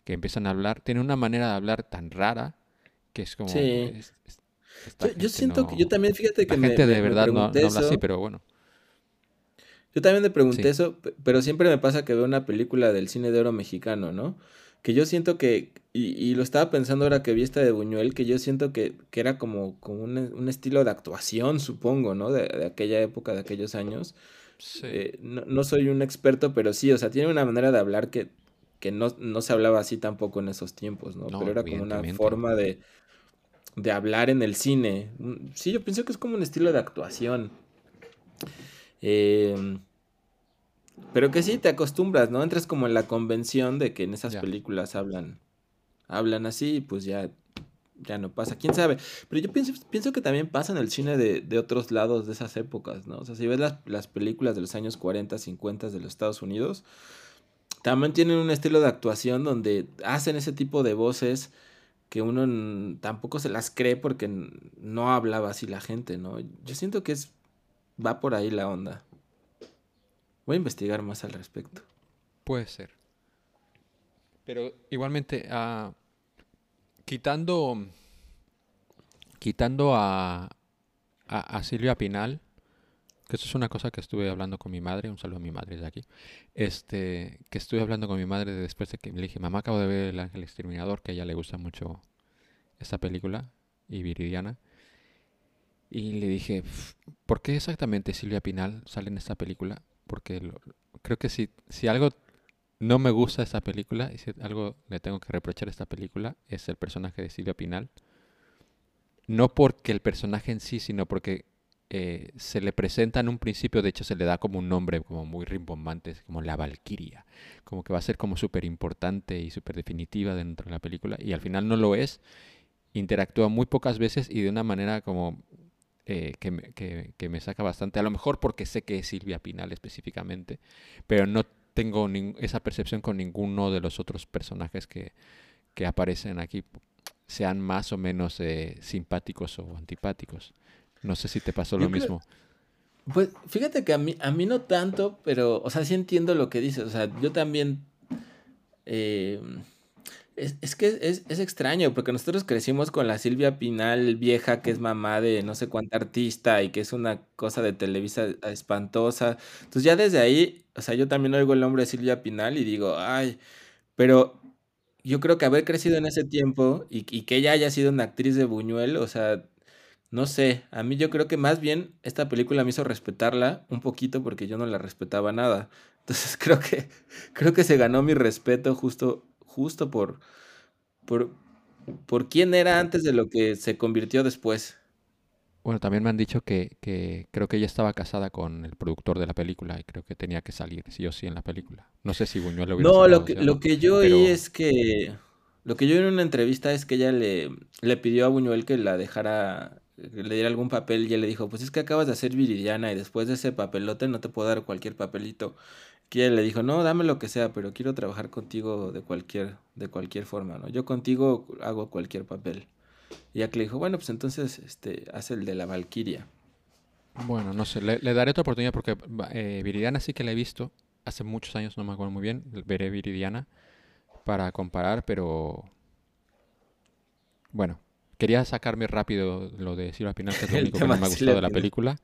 que empiezan a hablar, tiene una manera de hablar tan rara que es como yo, siento que yo también, fíjate que la gente de verdad no, habla así, pero bueno. Yo también me pregunté eso, pero siempre me pasa que veo una película del cine de oro mexicano, ¿no? Que yo siento que, y, lo estaba pensando ahora que vi esta de Buñuel, que yo siento que, que era como, como un, un, estilo de actuación, supongo, ¿no? De, de, aquella época, de aquellos años, Eh, no, soy un experto, pero sí, o sea, tiene una manera de hablar que, que no, no se hablaba así tampoco en esos tiempos, ¿no? pero era como una forma de, de hablar en el cine. Sí, yo pienso que es como un estilo de actuación. Em, pero que sí, te acostumbras, ¿no? Entras como en la convención de que en esas películas hablan, hablan así, pues ya, ya no pasa. ¿Quién sabe? Pero yo pienso, pienso que también pasa en el cine de, otros lados de esas épocas, ¿no? O sea, si ves las, las películas de los años 40, 50 de los Estados Unidos, también tienen un estilo de actuación donde hacen ese tipo de voces que uno tampoco se las cree porque no hablaba así la gente, ¿no? Yo siento que es va por ahí la onda. Voy a investigar más al respecto. Puede ser. Pero igualmente, uh, quitando, quitando a, a, Silvia Pinal, que eso es una cosa que estuve hablando con mi madre, un saludo a mi madre de aquí, este, que estuve hablando con mi madre después de que le dije, mamá, acabo de ver El Ángel Exterminador, que a ella le gusta mucho esta película, y Viridiana. Y le dije, ¿por qué exactamente Silvia Pinal sale en esta película? Porque creo que si, si algo no me gusta esta película, y si algo le tengo que reprochar a esta película, es el personaje de Silvia Pinal. No porque el personaje en sí, sino porque eh, se le presenta en un principio, de hecho se le da como un nombre como muy rimbombante, como la Valquiria, como que va a ser como súper importante y súper definitiva dentro de la película, y al final no lo es, interactúa muy pocas veces y de una manera como eh, que, me, saca bastante. A lo mejor porque sé que es Silvia Pinal específicamente, pero no tengo esa percepción con ninguno de los otros personajes que, que aparecen aquí, sean más o menos eh, simpáticos o antipáticos. No sé si te pasó lo mismo. Pues fíjate que a mí, a mí no tanto, pero, o sea, sí entiendo lo que dices. O sea, yo también... Eh, es, que es, extraño, porque nosotros crecimos con la Silvia Pinal vieja, que es mamá de no sé cuánta artista y que es una cosa de Televisa espantosa. Entonces ya desde ahí, o sea, yo también oigo el nombre de Silvia Pinal y digo, ay, pero yo creo que haber crecido en ese tiempo y, y que ella haya sido una actriz de Buñuel, o sea, no sé, a mí yo creo que más bien esta película me hizo respetarla un poquito porque yo no la respetaba nada. Entonces creo que, creo que se ganó mi respeto justo justo por, por, por quién era antes de lo que se convirtió después. Bueno, también me han dicho que, que, creo que ella estaba casada con el productor de la película y creo que tenía que salir sí o sí en la película. No sé si Buñuel lo hubiera No, lo que, lo que yo oí es que... Lo que yo oí en una entrevista es que ella le, le pidió a Buñuel que la dejara, le diera algún papel y él le dijo, pues es que acabas de hacer Viridiana y después de ese papelote no te puedo dar cualquier papelito que le dijo, no, dame lo que sea, pero quiero trabajar contigo de cualquier, de cualquier forma, ¿no? Yo contigo hago cualquier papel. Y que le dijo, bueno, pues entonces este, haz el de la Valquiria. Bueno, no sé, le, daré otra oportunidad porque eh, Viridiana sí que la he visto. Hace muchos años, no me acuerdo muy bien. Veré Viridiana para comparar, pero... Bueno, quería sacarme rápido lo de Silvia Pinal, que es lo único que no me ha gustado de la película.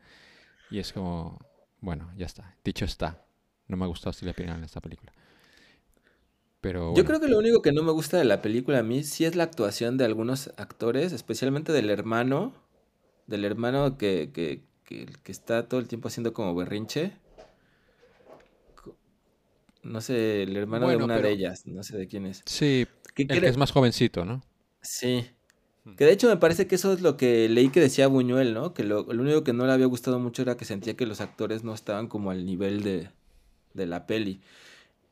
Y es como, bueno, ya está. Dicho está. No me ha gustado Silvia Pinal en esta película. Pero Yo creo que lo único que no me gusta de la película a mí sí es la actuación de algunos actores, especialmente del hermano, del hermano que, que, que, está todo el tiempo haciendo como berrinche. No sé, el hermano de una de ellas, no sé de quién es. Sí, el que es más jovencito, ¿no? Sí. Que de hecho me parece que eso es lo que leí que decía Buñuel, ¿no? Que lo, lo único que no le había gustado mucho era que sentía que los actores no estaban como al nivel de, de la peli.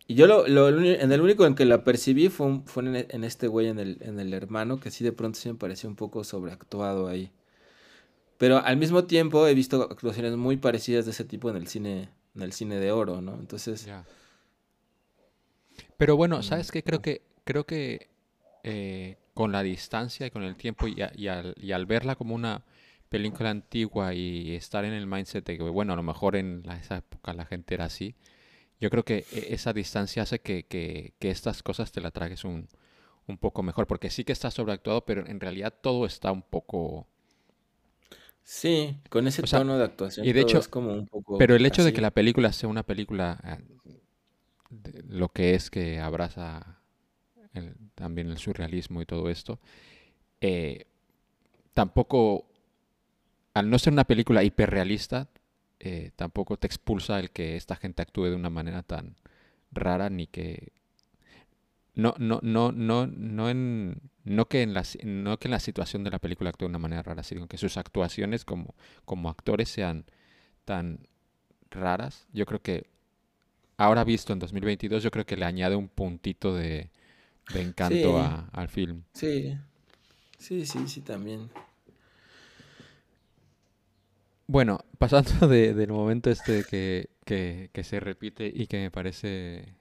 Y yo lo, lo, en el único en que la percibí fue, fue en, este güey, en el, en el hermano, que sí de pronto sí me pareció un poco sobreactuado ahí. Pero al mismo tiempo he visto actuaciones muy parecidas de ese tipo en el cine, en el cine de oro, ¿no? Entonces. Pero bueno, mm, ¿sabes qué? Creo que, creo que eh, con la distancia y con el tiempo y, y, al, y al verla como una película antigua y estar en el mindset de que, bueno, a lo mejor en esa época la gente era así yo creo que e, esa distancia hace que, estas cosas te la tragues un, poco mejor, porque sí que está sobreactuado, pero en realidad todo está un poco... Sí, con ese tono de actuación. Y de hecho, es como un poco... Pero el hecho de que la película sea una película, eh, lo que es que abraza también el surrealismo y todo esto, eh, tampoco, al no ser una película hiperrealista, eh, tampoco te expulsa el que esta gente actúe de una manera tan rara ni que no no no no no en no que en la no que en la situación de la película actúe de una manera rara sino que sus actuaciones como como actores sean tan raras. Yo creo que ahora visto en 2022 yo creo que le añade un puntito de, de encanto Sí. a- al film Sí, sí, sí, sí, también. Bueno, pasando de- del momento este que, que, que se repite y que me parece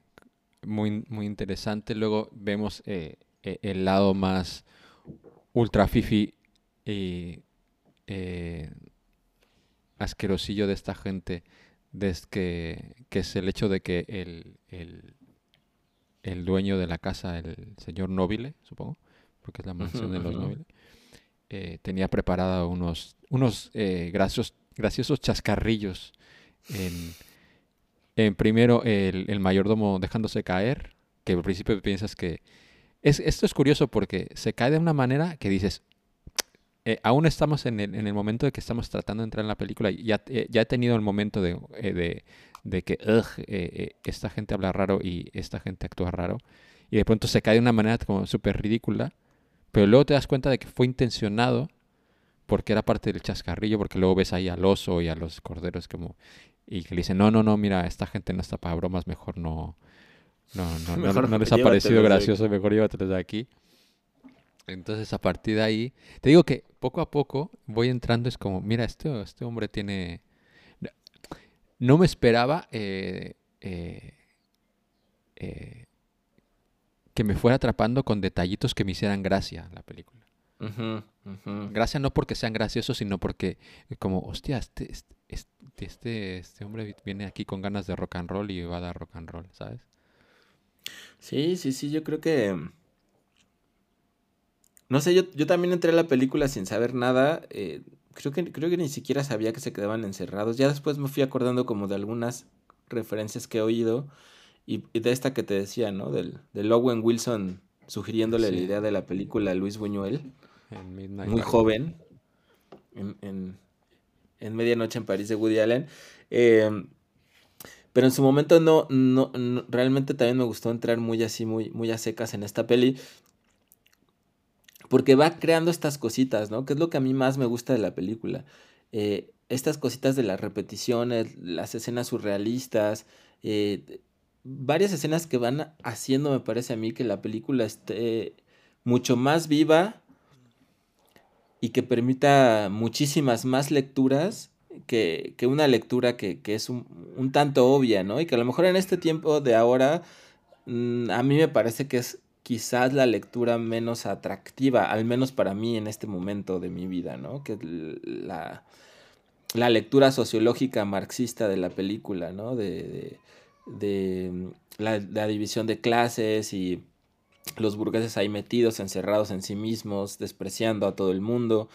muy, muy interesante, luego vemos eh, eh, el lado más ultra fifi y eh, asquerosillo de esta gente, des que, que es el hecho de que el, el, el dueño de la casa, el señor Nobile, supongo, porque es la mansión de los. Nobile, eh, tenía preparada unos, unos eh, graciosos, graciosos chascarrillos en, en primero el, el mayordomo dejándose caer, que al principio piensas que... Es, esto es curioso porque se cae de una manera que dices, eh, aún estamos en el, en el momento de que estamos tratando de entrar en la película y ya, eh, ya he tenido el momento de, eh, de, de que "Ugh, eh, eh, esta gente habla raro y esta gente actúa raro y de pronto se cae de una manera como súper ridícula, pero luego te das cuenta de que fue intencionado porque era parte del chascarrillo, porque luego ves ahí al oso y a los corderos como y que le dicen, no, no, no, mira, esta gente no está para bromas, mejor no, no, no, no, no les ha parecido gracioso, mejor llévatelos de aquí. Entonces, a partir de ahí, te digo que poco a poco voy entrando, es como, mira, este, este hombre tiene... No me esperaba eh, eh, eh, que me fuera atrapando con detallitos que me hicieran gracia la película. Gracia no porque sean graciosos, sino porque eh, como, hostia, este, este, este, este hombre viene aquí con ganas de rock and roll y va a dar rock and roll, ¿sabes? Sí, sí, sí, yo creo que... No sé, yo, yo también entré a la película sin saber nada. eh, creo que, creo que ni siquiera sabía que se quedaban encerrados. Ya después me fui acordando como de algunas referencias que he oído. Y, y de esta que te decía, ¿no? Del, del Owen Wilson sugiriéndole la idea de la película a Luis Buñuel, En Midnight muy joven, en, en, en Medianoche en París de Woody Allen. Eh, pero en su momento no, no, no- realmente también me gustó entrar muy así, muy, muy a secas en esta peli. Porque va creando estas cositas, ¿no? Que es lo que a mí más me gusta de la película. Eh, estas cositas de las repeticiones, las escenas surrealistas, eh, varias escenas que van haciendo, me parece a mí, que la película esté mucho más viva y que permita muchísimas más lecturas que, que una lectura que, que es un, un tanto obvia, ¿no? Y que a lo mejor en este tiempo de ahora, mm, a mí me parece que es quizás la lectura menos atractiva, al menos para mí en este momento de mi vida, ¿no? Que la, la lectura sociológica marxista de la película, ¿no? De, de- de, mm, la, la división de clases y los burgueses ahí metidos, encerrados en sí mismos, despreciando a todo el mundo.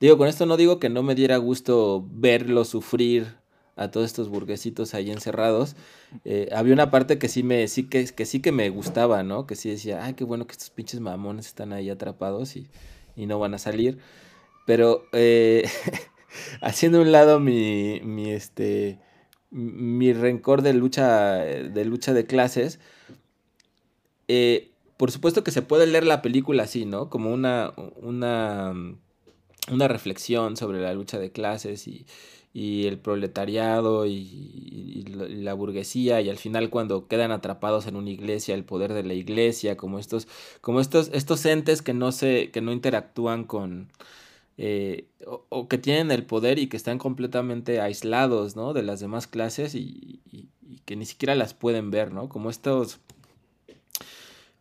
Digo, con esto no digo que no me diera gusto verlo sufrir a todos estos burguesitos ahí encerrados. Eh, había una parte que sí me, sí que, que sí que me gustaba, ¿no? Que sí decía, ay, qué bueno que estos pinches mamones están ahí atrapados y, y no van a salir. Pero eh, haciendo un lado mi, mi, este, mi rencor de lucha, de lucha de clases, eh, por supuesto que se puede leer la película así, ¿no? Como una, una, una reflexión sobre la lucha de clases y, y el proletariado y, y la- burguesía y al final cuando quedan atrapados en una iglesia, el poder de la iglesia, como estos, como estos, estos entes que no se, que no interactúan con, eh, o, o que tienen el poder y que están completamente aislados, ¿no? De las demás clases y- y que ni siquiera las pueden ver, ¿no? Como estos,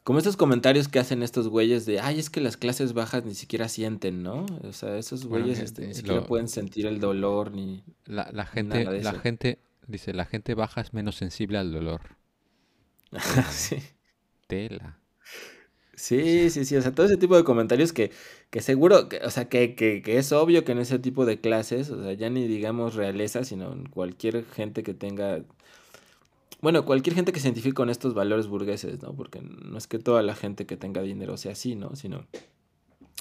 como estos comentarios que hacen estos güeyes de, ay, es que las clases bajas ni siquiera sienten, ¿no? O sea, esos güeyes este, ni siquiera lo- pueden sentir el dolor ni... La, la gente, Nada de la eso. gente, dice, la gente baja es menos sensible al dolor. sí. Tela. Sí, sí, sí, o sea, todo ese tipo de comentarios que, que seguro, que- o sea, que, que, que es obvio que en ese tipo de clases, o sea, ya ni digamos realeza, sino en cualquier gente que tenga, bueno, cualquier gente que se identifique con estos valores burgueses, ¿no? Porque no es que toda la gente que tenga dinero sea así, ¿no? Sino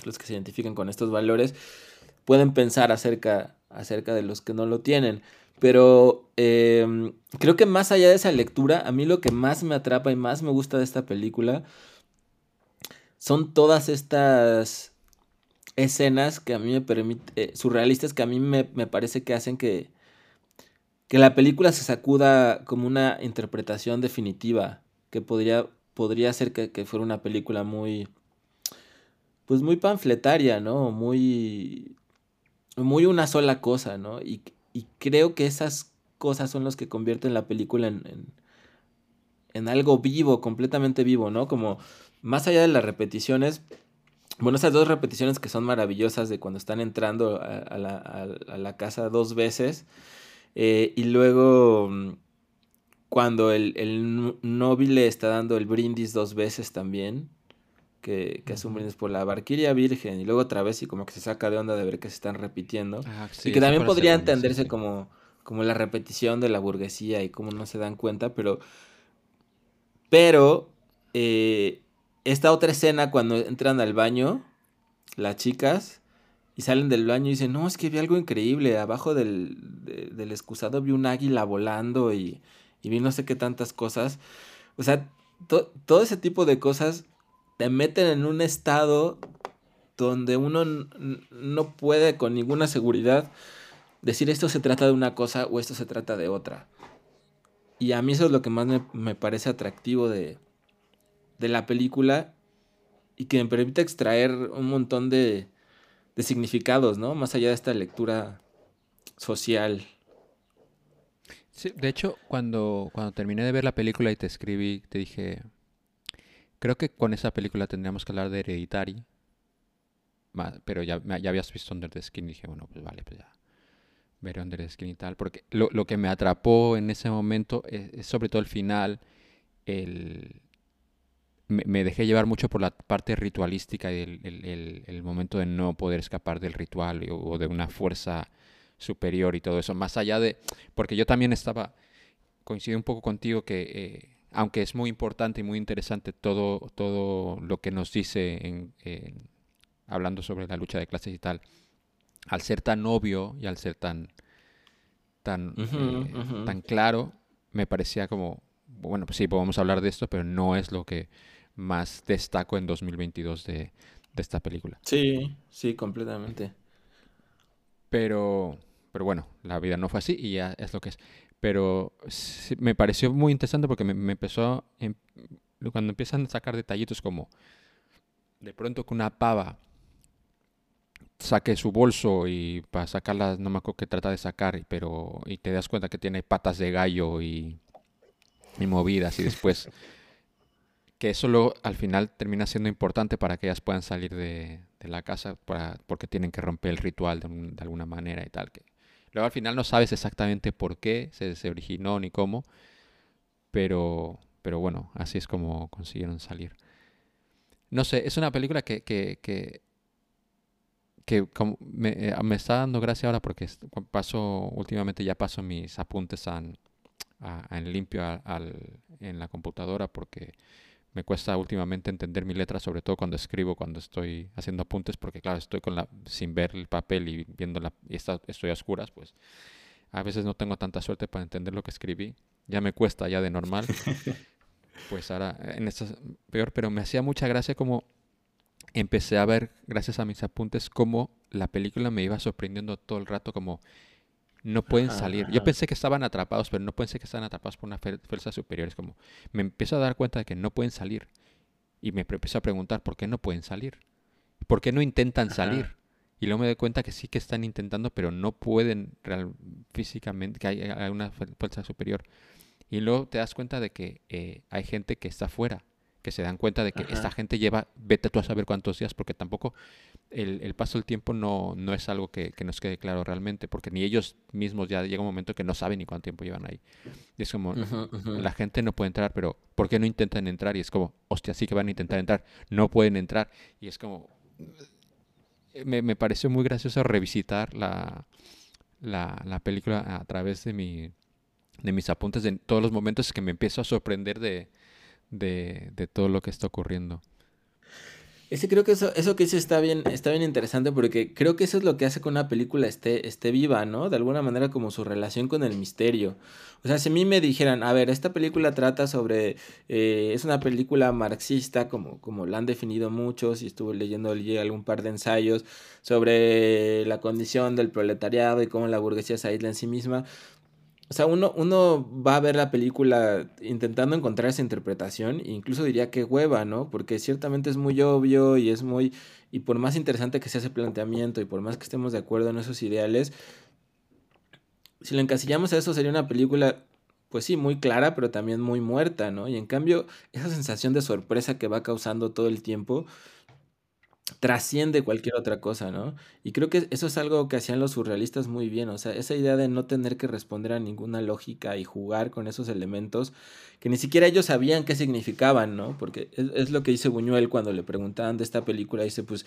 los que se identifiquen con estos valores pueden pensar acerca, acerca de los que no lo tienen. Pero em, creo que más allá de esa lectura, a mí lo que más me atrapa y más me gusta de esta película son todas estas escenas que a mí me permite, eh, surrealistas que a mí me, parece que hacen que, que la película se sacuda como una interpretación definitiva, que podría, podría ser que, que fuera una película muy, pues muy panfletaria, ¿no? Muy, muy una sola cosa, ¿no? Y, y creo que esas cosas son las que convierten la película en, en, en, algo vivo, completamente vivo, ¿no? Como más allá de las repeticiones, bueno, esas dos repeticiones que son maravillosas de cuando están entrando a, la, a, la, casa dos veces eh, y luego mm, cuando el, el novio le está dando el brindis dos veces también, que, que hace un brindis por la barquiria virgen y luego otra vez y como que se saca de onda de ver que se están repitiendo. Ah, y que también podría entenderse como, como la repetición de la burguesía y cómo no se dan cuenta, pero... Pero... Eh, esta otra escena cuando entran al baño, las chicas, y salen del baño y dicen, no, es que vi algo increíble, abajo del, del excusado vi un águila volando y, y, vi no sé qué tantas cosas. O sea, todo ese tipo de cosas te meten en un estado donde uno no puede con ninguna seguridad decir esto se trata de una cosa o esto se trata de otra. Y a mí eso es lo que más me, parece atractivo de, de, la película y que me permite extraer un montón de, de significados, ¿no? Más allá de esta lectura social. Sí, de hecho, cuando, cuando terminé de ver la película y te escribí, te dije, Creo que con esa película tendríamos que hablar de Hereditary. Pero ya, ya habías visto Under the Skin y dije, bueno, pues vale, pues ya veré Under the Skin y tal. Porque lo, lo que me atrapó en ese momento es, sobre todo el final. El, me, dejé llevar mucho por la parte ritualística y el, el, el, momento de no poder escapar del ritual o, de una fuerza superior y todo eso. Más allá de... Porque yo también estaba... Coincido un poco contigo que... Eh, aunque es muy importante y muy interesante todo, todo lo que nos dice en, hablando sobre la lucha de clases y tal, al ser tan obvio y al ser tan, tan, eh, tan claro, me parecía como, bueno, pues sí, podemos hablar de esto, pero no es lo que más destaco en 2022 de, de esta película. Sí, sí, completamente. Pero, pero bueno, la vida no fue así y ya es lo que es. Pero me pareció muy interesante porque me, empezó, em, cuando empiezan a sacar detallitos como de pronto que una pava saque su bolso y para sacarla, no me acuerdo qué trata de sacar, pero y te das cuenta que tiene patas de gallo y, y movidas y después que eso luego, al final termina siendo importante para que ellas puedan salir de, la casa para, porque tienen que romper el ritual de, de alguna manera y tal. Que, Luego al final no sabes exactamente por qué se, originó ni cómo, pero, pero bueno, así es como consiguieron salir. No sé, es una película que, que, que, me, eh, me, está dando gracia ahora porque paso, últimamente ya paso mis apuntes en limpio al, en la computadora porque me cuesta últimamente entender mi letra, sobre todo cuando escribo, cuando estoy haciendo apuntes, porque claro, estoy con la, sin ver el papel y viendo la, y estoy a oscuras, pues a veces no tengo tanta suerte para entender lo que escribí. Ya me cuesta ya de normal. pues ahora, en esto peor, pero me hacía mucha gracia como empecé a ver, gracias a mis apuntes, cómo la película me iba sorprendiendo todo el rato, como no pueden salir. Yo pensé que estaban atrapados, pero no pensé que estaban atrapados por una fuerza superior. Es como, me empiezo a dar cuenta de que no pueden salir. Y me empiezo a preguntar, ¿por qué no pueden salir? ¿Por qué no intentan salir? Y luego me doy cuenta que sí que están intentando, pero no pueden real, físicamente, que hay, una fuerza superior. Y luego te das cuenta de que eh, hay gente que está fuera, que se dan cuenta de que esta gente lleva, vete tú a saber cuántos días, porque tampoco el, paso del tiempo no, no es algo que, nos quede claro realmente, porque ni ellos mismos ya llega un momento que no saben ni cuánto tiempo llevan ahí. Y es como, la gente no puede entrar, pero ¿por qué no intentan entrar? Y es como, hostia, sí que van a intentar entrar, no pueden entrar. Y es como, me, me pareció muy gracioso revisitar la, la, la película a través de mi de mis apuntes en todos los momentos que me empiezo a sorprender de, de, todo lo que está ocurriendo. Ese creo que eso, eso que dice está bien, está bien interesante porque creo que eso es lo que hace que una película esté, esté viva, ¿no? De alguna manera como su relación con el misterio. O sea, si a mí me dijeran, a ver, esta película trata sobre, eh, es una película marxista, como, como la han definido muchos, y estuve leyendo algún par de ensayos sobre la condición del proletariado y cómo la burguesía se aísla en sí misma. O sea, uno, uno va a ver la película intentando encontrar esa interpretación, e incluso diría que hueva, ¿no? Porque ciertamente es muy obvio y es muy. Y por más interesante que sea ese planteamiento y por más que estemos de acuerdo en esos ideales, si lo encasillamos a eso, sería una película, pues sí, muy clara, pero también muy muerta, ¿no? Y en cambio, esa sensación de sorpresa que va causando todo el tiempo trasciende cualquier otra cosa, ¿no? Y creo que eso es algo que hacían los surrealistas muy bien, o sea, esa idea de no tener que responder a ninguna lógica y jugar con esos elementos que ni siquiera ellos sabían qué significaban, ¿no? Porque es, lo que dice Buñuel cuando le preguntaban de esta película, dice, pues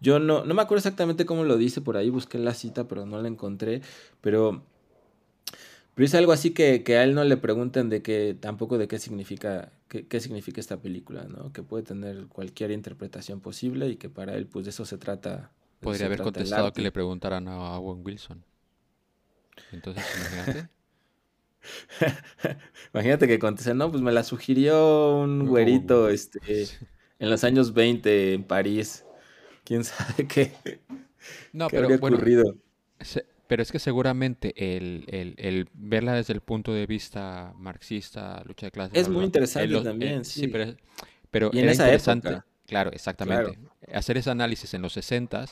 yo no, no me acuerdo exactamente cómo lo dice, por ahí busqué la cita, pero no la encontré, pero pero es algo así que, a él no le pregunten de qué, tampoco de qué significa, qué, significa esta película, ¿no? Que puede tener cualquier interpretación posible y que para él, pues de eso se trata. Podría haber contestado que le preguntaran a Owen Wilson. Entonces, imagínate. imagínate que conteste, no, pues me la sugirió un güerito este, en los años 20 en París. ¿Quién sabe qué, no, pero, habría ocurrido? Pero es que seguramente el, verla desde el punto de vista marxista, lucha de clases... Es muy interesante también, sí. sí. pero, pero era interesante. Claro, exactamente. Hacer ese análisis en los 60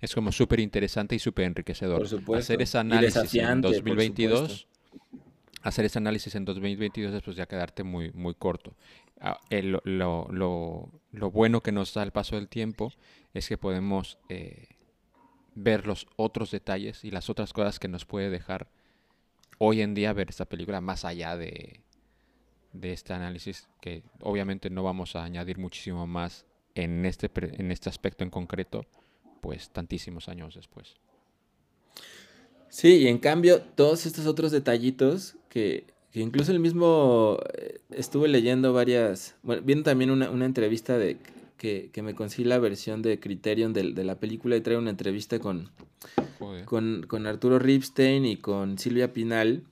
es como súper interesante y súper enriquecedor. Por supuesto. Hacer ese análisis en 2022... Hacer ese análisis en 2022 es pues ya quedarte muy, muy corto. Ah, lo, lo, lo, bueno que nos da el paso del tiempo es que podemos... Eh, ver los otros detalles y las otras cosas que nos puede dejar hoy en día ver esta película más allá de, de este análisis que obviamente no vamos a añadir muchísimo más en este, en este aspecto en concreto pues tantísimos años después. Sí, y en cambio todos estos otros detallitos que, incluso el mismo eh, estuve leyendo varias, bueno, viendo también una, una entrevista de que, me conseguí la versión de Criterion de, de, la película y trae una entrevista con, con, con, Arturo Ripstein y con Silvia Pinal.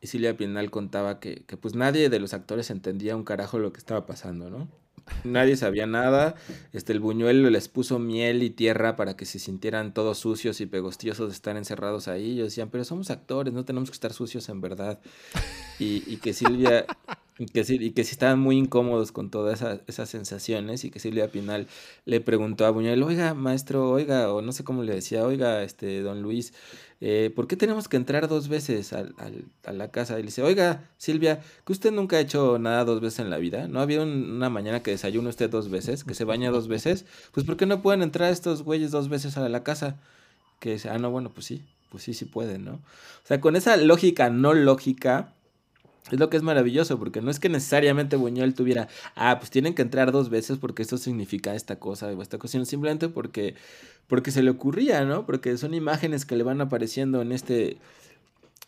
Y Silvia Pinal contaba que, que pues nadie de los actores entendía un carajo lo que estaba pasando, ¿no? Nadie sabía nada. Este, el buñuelo les puso miel y tierra para que se sintieran todos sucios y pegostiosos de estar encerrados ahí. Y ellos decían, pero somos actores, no tenemos que estar sucios en verdad. Y, y que Silvia, y que, y que estaban muy incómodos con todas esas, sensaciones y que Silvia Pinal le preguntó a Buñuel, oiga, maestro, oiga, o no sé cómo le decía, oiga, este, don Luis, eh, ¿por qué tenemos que entrar dos veces a, a, la casa? Y le dice, oiga, Silvia, que usted nunca ha hecho nada dos veces en la vida, ¿no ha habido una mañana que desayuna usted dos veces, que se baña dos veces? Pues ¿por qué no pueden entrar estos güeyes dos veces a la casa? Que dice, ah, no, bueno, pues sí, pues sí, sí pueden, ¿no? O sea, con esa lógica no lógica, es lo que es maravilloso, porque no es que necesariamente Buñuel tuviera, ah, pues tienen que entrar dos veces porque esto significa esta cosa o esta cosa, sino simplemente porque, porque se le ocurría, ¿no? Porque son imágenes que le van apareciendo en este,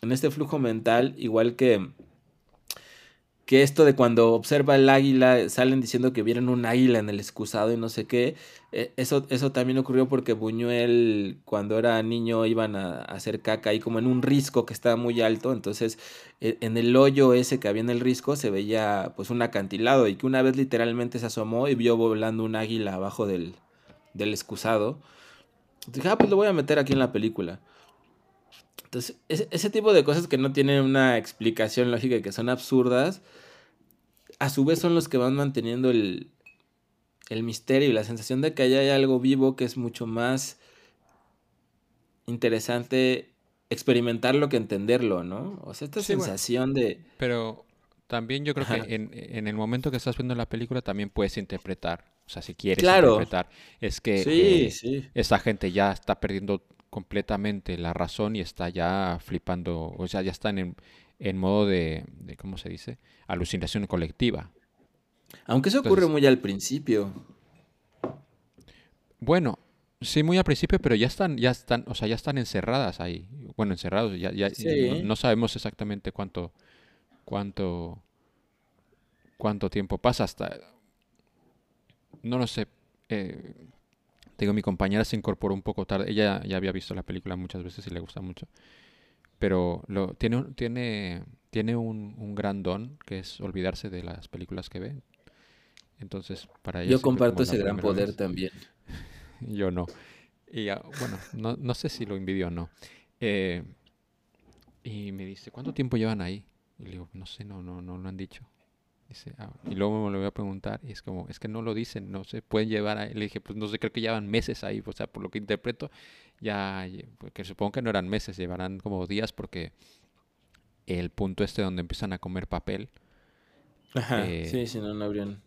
en este flujo mental, igual que que esto de cuando observa el águila, salen diciendo que vieron un águila en el excusado y no sé qué, eh, eso, eso también ocurrió porque Buñuel cuando era niño iban a, hacer caca ahí como en un risco que estaba muy alto, entonces e, en el hoyo ese que había en el risco se veía pues un acantilado y que una vez literalmente se asomó y vio volando un águila abajo del, del excusado. Dije, ah, pues lo voy a meter aquí en la película. Entonces, ese, tipo de cosas que no tienen una explicación lógica y que son absurdas, a su vez son los que van manteniendo el, misterio y la sensación de que allá hay algo vivo que es mucho más interesante experimentarlo que entenderlo, ¿no? O sea, esta sensación de... Pero también yo creo que en, el momento que estás viendo la película también puedes interpretar, o sea, si quieres interpretar, es que eh, esa gente ya está perdiendo completamente la razón y está ya flipando, o sea, ya están en, en modo de, ¿cómo se dice? Alucinación colectiva. Aunque eso ocurre muy al principio. Bueno, sí, muy al principio, pero ya están, ya están, o sea, ya están encerradas ahí. Bueno, encerrados, ya, ya no, sabemos exactamente cuánto, cuánto, cuánto tiempo pasa hasta, no lo sé, eh, digo, mi compañera se incorporó un poco tarde. Ella ya había visto la película muchas veces y le gusta mucho. Pero lo, tiene, tiene, tiene un, un gran don que es olvidarse de las películas que ve. Entonces, para ella Yo comparto ese gran poder vez. también. Yo no. Y ah, bueno, no, no sé si lo envidio o no. Eh, y me dice, ¿cuánto tiempo llevan ahí? Y le digo, no sé, no, no, no lo han dicho. Dice, "Ah", y luego me lo voy a preguntar y es como, es que no lo dicen, no sé, pueden llevar ahí. Le dije, pues no sé, creo que llevan meses ahí, o sea, por lo que interpreto, ya, lle- porque supongo que no eran meses, llevarán como días porque el punto este donde empiezan a comer papel, Ajá, Eh, sí, si no, no habrían...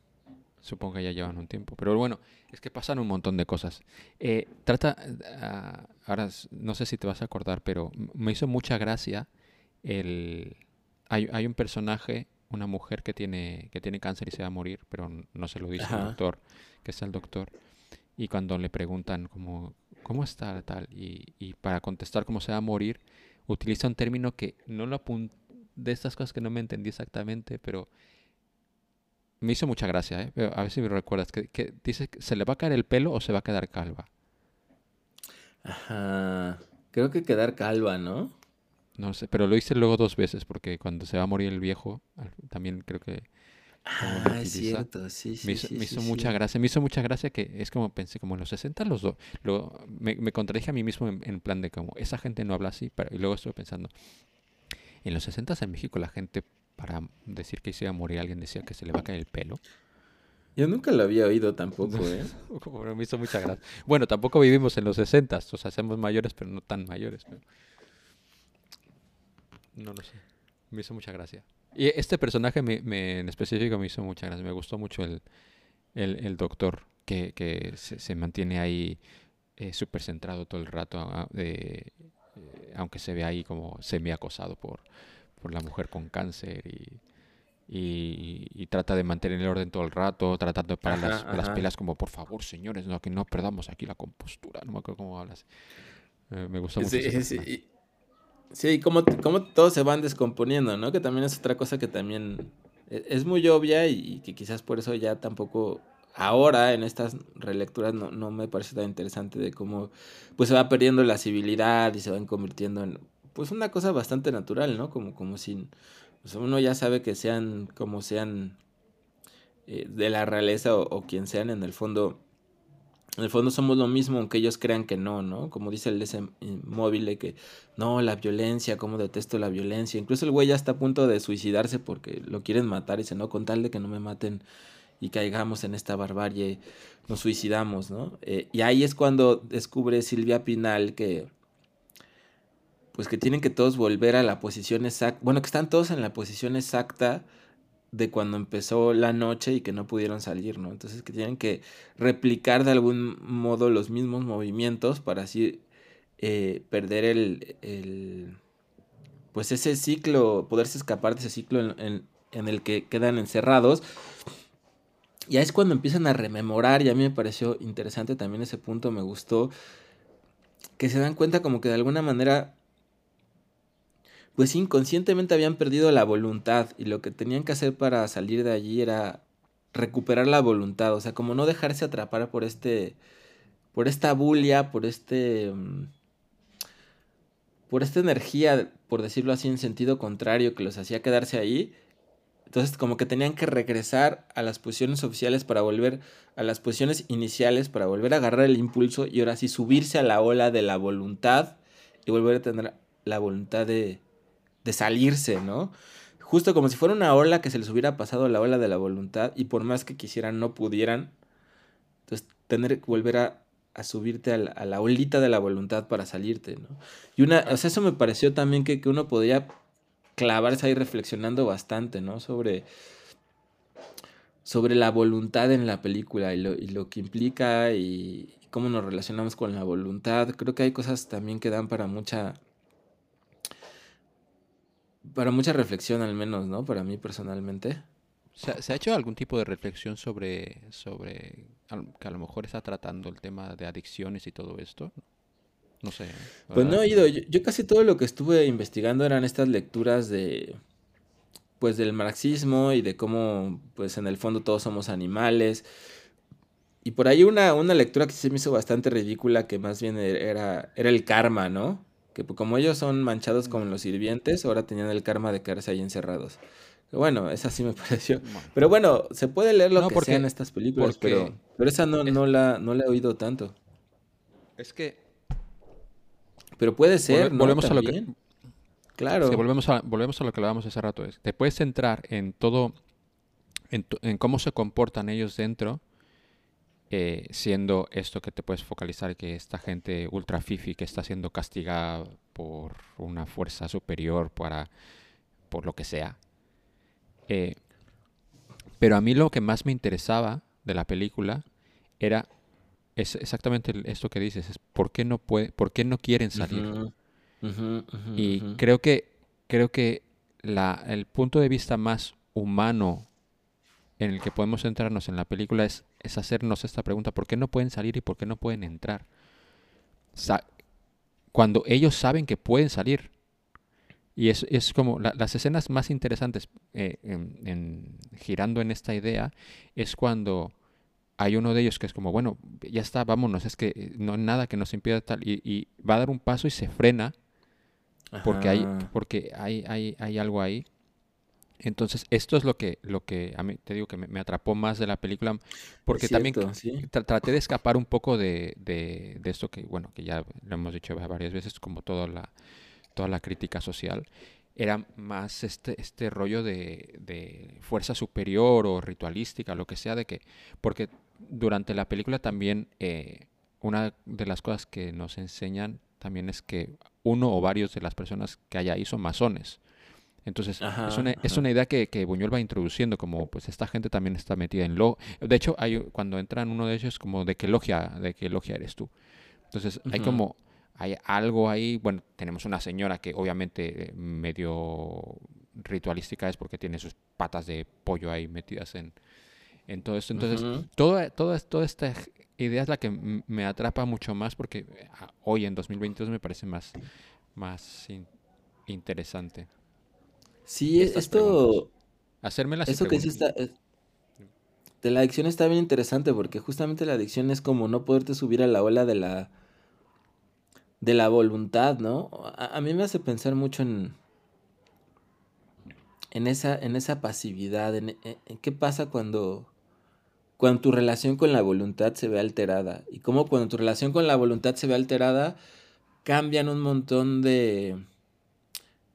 Supongo que ya llevan un tiempo. Pero bueno, es que pasan un montón de cosas. Eh, trata, ah, ahora no sé si te vas a acordar, pero me hizo mucha gracia el... Hay, hay un personaje, una mujer que tiene, que tiene cáncer y se va a morir, pero no se lo dice Ajá. doctor, que es el doctor. Y cuando le preguntan como, ¿cómo está tal? Y, y para contestar cómo se va a morir, utiliza un término que no lo apunté, de estas cosas que no me entendí exactamente, pero me hizo mucha gracia, ¿eh? Pero a ver si me recuerdas. Que, que dice, ¿se le va a caer el pelo o se va a quedar calva? Ajá. Creo que quedar calva, ¿no? No sé, pero lo hice luego dos veces porque cuando se va a morir el viejo, también creo que Ah, es cierto, sí, me sí, hizo, sí, me hizo sí. mucha gracia. Me hizo mucha gracia que es como pensé, como en los 60 los dos. Luego me, me contradije a mí mismo en, en plan de como, esa gente no habla así. pero- y luego estuve pensando, en los 60 en México la gente para decir que se iba a morir alguien decía que se le va a caer el pelo. Yo nunca lo había oído tampoco, ¿eh? Como me hizo mucha gracia. Bueno, tampoco vivimos en los 60, o sea, somos mayores, pero no tan mayores. pero- No lo sé. Me hizo mucha gracia. Y este personaje me, me- en específico me hizo mucha gracia. Me gustó mucho el, el, el doctor, que, que se, se mantiene ahí eh, súper centrado todo el rato, a- de- eh, aunque se ve ahí como semi-acosado por, por la mujer con cáncer y, y, y trata de mantener el orden todo el rato, tratando de parar las, Ajá, las ajá. peleas como, por favor, señores, no, que no perdamos aquí la compostura. No me acuerdo cómo hablas. Eh, me gustó mucho Sí, sí, sí, como, como todos se van descomponiendo, ¿no? Que también es otra cosa que también e- es muy obvia y, que quizás por eso ya tampoco ahora en estas relecturas no, no me parece tan interesante de cómo pues se va perdiendo la civilidad y se van convirtiendo en pues una cosa bastante natural, ¿no? Como, como si pues, uno ya sabe que sean como sean eh, de la realeza o quien sean en el fondo en el fondo somos lo mismo, aunque ellos crean que no, ¿no? Como dice el ese móvil de que no, la violencia, cómo detesto la violencia. Incluso el güey ya está a punto de suicidarse porque lo quieren matar y dice, no, con tal de que no me maten y caigamos en esta barbarie, nos suicidamos, ¿no? Eh, y ahí es cuando descubre Silvia Pinal que pues que tienen que todos volver a la posición exacta, bueno, que están todos en la posición exacta de cuando empezó la noche y que no pudieron salir, ¿no? Entonces que tienen que replicar de algún modo los mismos movimientos para así eh, perder el, el, pues ese ciclo, poderse escapar de ese ciclo en, en- en el que quedan encerrados. Y ahí es cuando empiezan a rememorar, y a mí me pareció interesante también ese punto, me gustó, que se dan cuenta como que de alguna manera pues inconscientemente habían perdido la voluntad y lo que tenían que hacer para salir de allí era recuperar la voluntad, o sea, como no dejarse atrapar por este, por esta bulia, por este, mm, por esta energía, por decirlo así, en sentido contrario que los hacía quedarse ahí. Entonces, como que tenían que regresar a las posiciones oficiales para volver a las posiciones iniciales, para volver a agarrar el impulso y ahora sí subirse a la ola de la voluntad y volver a tener la voluntad de, de salirse, ¿no? Justo como si fuera una ola que se les hubiera pasado la ola de la voluntad y por más que quisieran no pudieran. Entonces, tener que volver a, subirte a la, a olita de la voluntad para salirte, ¿no? Y una, o sea, eso me pareció también que, que uno podría clavarse ahí reflexionando bastante, ¿no? Sobre, sobre la voluntad en la película y lo, y lo que implica y cómo nos relacionamos con la voluntad. Creo que hay cosas también que dan para mucha para mucha reflexión al menos, ¿no? Para mí personalmente. ¿Se, ha- se ha hecho algún tipo de reflexión sobre, sobre al- que a lo mejor está tratando el tema de adicciones y todo esto? No sé. Pues no he ido, yo, yo casi todo lo que estuve investigando eran estas lecturas de pues del marxismo y de cómo pues en el fondo todos somos animales y por ahí una, una lectura que se me hizo bastante ridícula, que más bien e, era, era el karma, ¿no? Que pues, como ellos son manchados como los sirvientes, ahora tenían el karma de quedarse ahí encerrados. Bueno, esa sí me pareció. Pero bueno, se puede leer lo que sea en estas películas, pero, pero esa no, no, la, no la he oído tanto. Es que. Pero puede ser. volvemos a lo que. Claro. volvemos, a, volvemos a lo que hablábamos hace rato. Es, te puedes centrar en todo. En, en cómo se comportan ellos dentro eh, siendo esto que te puedes focalizar, que esta gente ultra fifi que está siendo castigada por una fuerza superior para, por lo que sea. Eh, pero a mí lo que más me interesaba de la película era es exactamente esto que dices, es por qué no puede, por qué no quieren salir. y creo que creo que la, el punto de vista más humano en el que podemos centrarnos en la película es, es hacernos esta pregunta, ¿por qué no pueden salir y por qué no pueden entrar? cuando ellos saben que pueden salir. Y es, es como las escenas más interesantes eh, en, girando en esta idea es cuando hay uno de ellos que es como, bueno, ya está, vámonos, es que eh, no nada que nos impida tal, y, va a dar un paso y se frena porque hay, porque hay, hay, hay algo ahí entonces, esto es lo que, lo que a mí te digo que me, atrapó más de la película, porque también traté de escapar un poco de, de, esto que, bueno, que ya lo hemos dicho varias veces, como toda la, toda la crítica social, era más este, este rollo de, de fuerza superior o ritualística, lo que sea, de que, porque durante la película también eh, una de las cosas que nos enseñan también es que uno o varios de las personas que hay ahí son masones. Entonces, es, una, es, una, idea que, que, Buñuel va introduciendo, como pues esta gente también está metida en lo... De hecho, hay, cuando entran uno de ellos, como de qué logia, de qué logia eres tú. Entonces, hay como, hay algo ahí, bueno, tenemos una señora que obviamente medio ritualística es porque tiene sus patas de pollo ahí metidas en, en todo esto. Entonces, toda, toda, toda esta idea es la que me atrapa mucho más porque ah, hoy en 2022 me parece más, más interesante. Sí, esto... Hacerme las Eso que está... De la adicción está bien interesante porque justamente la adicción es como no poderte subir a la ola de la... De la voluntad, ¿no? A, mí me hace pensar mucho en... En esa, en esa pasividad, en, qué pasa cuando cuando tu relación con la voluntad se ve alterada. Y cómo cuando tu relación con la voluntad se ve alterada, cambian un montón de,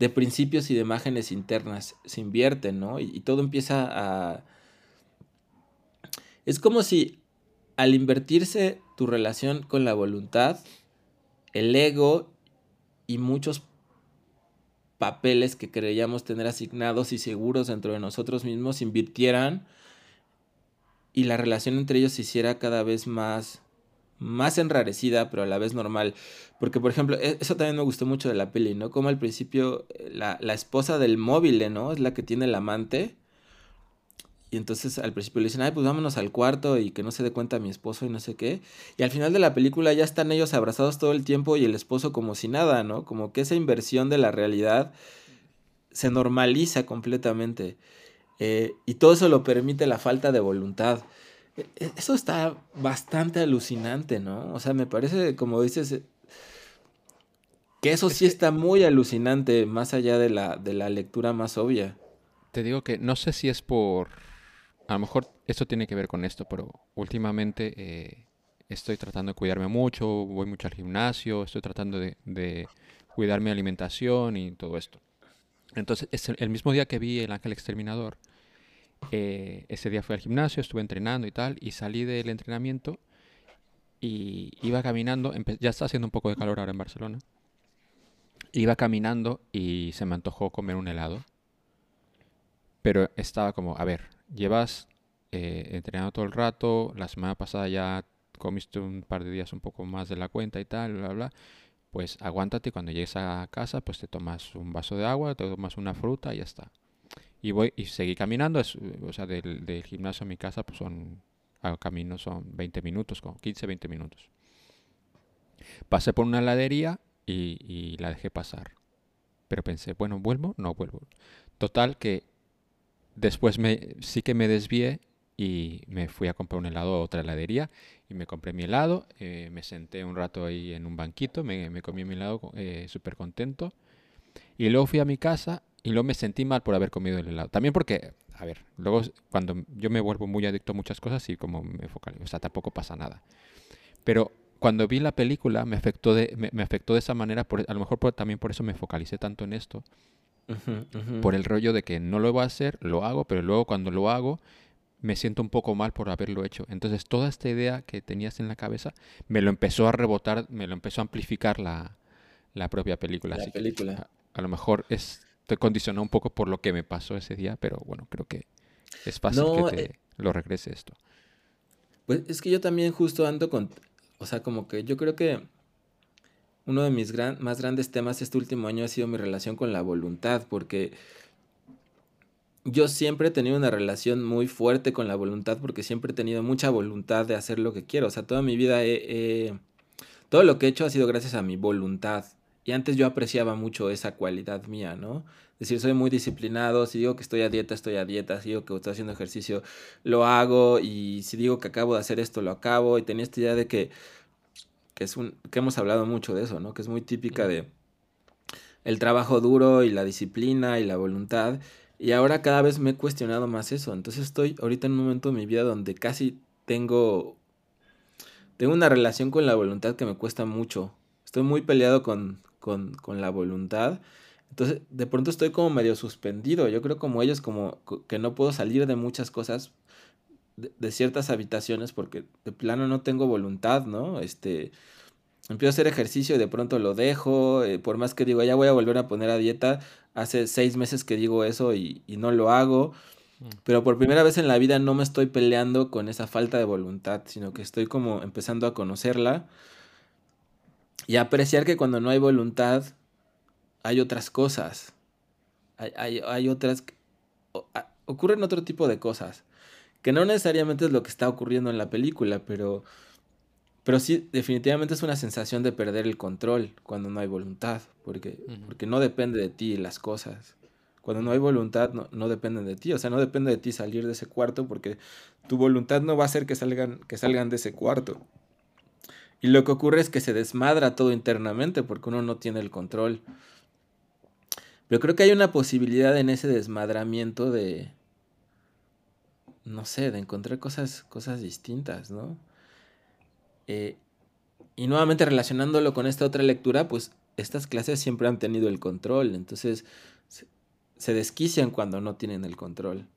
de principios y de imágenes internas se invierten, ¿no? Y, todo empieza a... Es como si al invertirse tu relación con la voluntad, el ego y muchos papeles que creíamos tener asignados y seguros dentro de nosotros mismos invirtieran y la relación entre ellos se hiciera cada vez más más enrarecida, pero a la vez normal. Porque, por ejemplo, e, eso también me gustó mucho de la peli, ¿no? Como al principio eh, la, esposa del móvil, ¿no? Es la que tiene el amante. Y entonces al principio le dicen, ay, pues vámonos al cuarto y que no se dé cuenta mi esposo y no sé qué. Y al final de la película ya están ellos abrazados todo el tiempo y el esposo como si nada, ¿no? Como que esa inversión de la realidad se normaliza completamente. Eh, y todo eso lo permite la falta de voluntad. E, eso está bastante alucinante, ¿no? O sea, me parece, como dices, eh, que eso sí está muy alucinante, más allá de la, de la lectura más obvia. Te digo que no sé si es por... A lo mejor esto tiene que ver con esto, pero últimamente eh, estoy tratando de cuidarme mucho, voy mucho al gimnasio, estoy tratando de, de cuidar mi alimentación y todo esto. Entonces, es el mismo día que vi El Ángel Exterminador, eh, ese día fui al gimnasio, estuve entrenando y tal, y salí del entrenamiento y iba caminando, ya está haciendo un poco de calor ahora en Barcelona, iba caminando y se me antojó comer un helado, pero estaba como, a ver, llevas eh, entrenando todo el rato, la semana pasada ya comiste un par de días un poco más de la cuenta y tal, bla, bla, pues aguántate cuando llegues a casa, pues te tomas un vaso de agua, te tomas una fruta y ya está. Y voy y seguí caminando, o sea, del, del, gimnasio a mi casa, pues son, al camino son 20 minutos, como 15, 20 minutos. Pasé por una heladería y, y la dejé pasar. Pero pensé, bueno, ¿vuelvo? No vuelvo. Total que después me, sí que me desvié y me fui a comprar un helado a otra heladería y me compré mi helado, eh, me senté un rato ahí en un banquito, me, me comí mi helado eh, súper contento y luego fui a mi casa y luego me sentí mal por haber comido el helado. También porque, a ver, luego cuando yo me vuelvo muy adicto a muchas cosas y como me focalizo, o sea, tampoco pasa nada. Pero cuando vi la película me afectó de, me, me afectó de esa manera, por, a lo mejor por, también por eso me focalicé tanto en esto, Ujú, ujú. por el rollo de que no lo voy a hacer, lo hago, pero luego cuando lo hago me siento un poco mal por haberlo hecho. Entonces toda esta idea que tenías en la cabeza me lo empezó a rebotar, me lo empezó a amplificar la, la propia película. La Así que película. a, a lo mejor es, te condicionó un poco por lo que me pasó ese día, pero bueno, creo que es fácil No, que te eh, lo regrese esto. Pues es que yo también justo ando con, o sea, como que yo creo que uno de mis gran, más grandes temas este último año ha sido mi relación con la voluntad, porque yo siempre he tenido una relación muy fuerte con la voluntad, porque siempre he tenido mucha voluntad de hacer lo que quiero, o sea, toda mi vida he, he- todo lo que he hecho ha sido gracias a mi voluntad. Y antes yo apreciaba mucho esa cualidad mía, ¿no? Es decir, soy muy disciplinado, si digo que estoy a dieta, estoy a dieta, si digo que estoy haciendo ejercicio, lo hago, y si digo que acabo de hacer esto, lo acabo, y tenía esta idea de que, que es un, que hemos hablado mucho de eso, ¿no? Que es muy típica de el trabajo duro y la disciplina y la voluntad, y ahora cada vez me he cuestionado más eso, entonces estoy ahorita en un momento de mi vida donde casi tengo, tengo una relación con la voluntad que me cuesta mucho, estoy muy peleado con, con, con la voluntad, entonces de pronto estoy como medio suspendido, yo creo como ellos como co- que no puedo salir de muchas cosas de, de ciertas habitaciones porque de plano no tengo voluntad, ¿no? Este, empiezo a hacer ejercicio y de pronto lo dejo, eh, por más que digo, ya voy a volver a poner a dieta, hace seis meses que digo eso y, y no lo hago, Mm. pero por primera vez en la vida no me estoy peleando con esa falta de voluntad, sino que estoy como empezando a conocerla y apreciar que cuando no hay voluntad hay otras cosas, hay, hay, hay otras, que- o- a- ocurren otro tipo de cosas que no necesariamente es lo que está ocurriendo en la película, pero, pero sí, definitivamente es una sensación de perder el control cuando no hay voluntad, porque, porque no depende de ti las cosas. Cuando no hay voluntad, no, no dependen de ti. O sea, no depende de ti salir de ese cuarto porque tu voluntad no va a hacer que salgan, que salgan de ese cuarto. Y lo que ocurre es que se desmadra todo internamente porque uno no tiene el control. Pero creo que hay una posibilidad en ese desmadramiento de, no sé, de encontrar cosas, cosas distintas, ¿no? Eh, y nuevamente relacionándolo con esta otra lectura, pues estas clases siempre han tenido el control, entonces se, desquician cuando no tienen el control.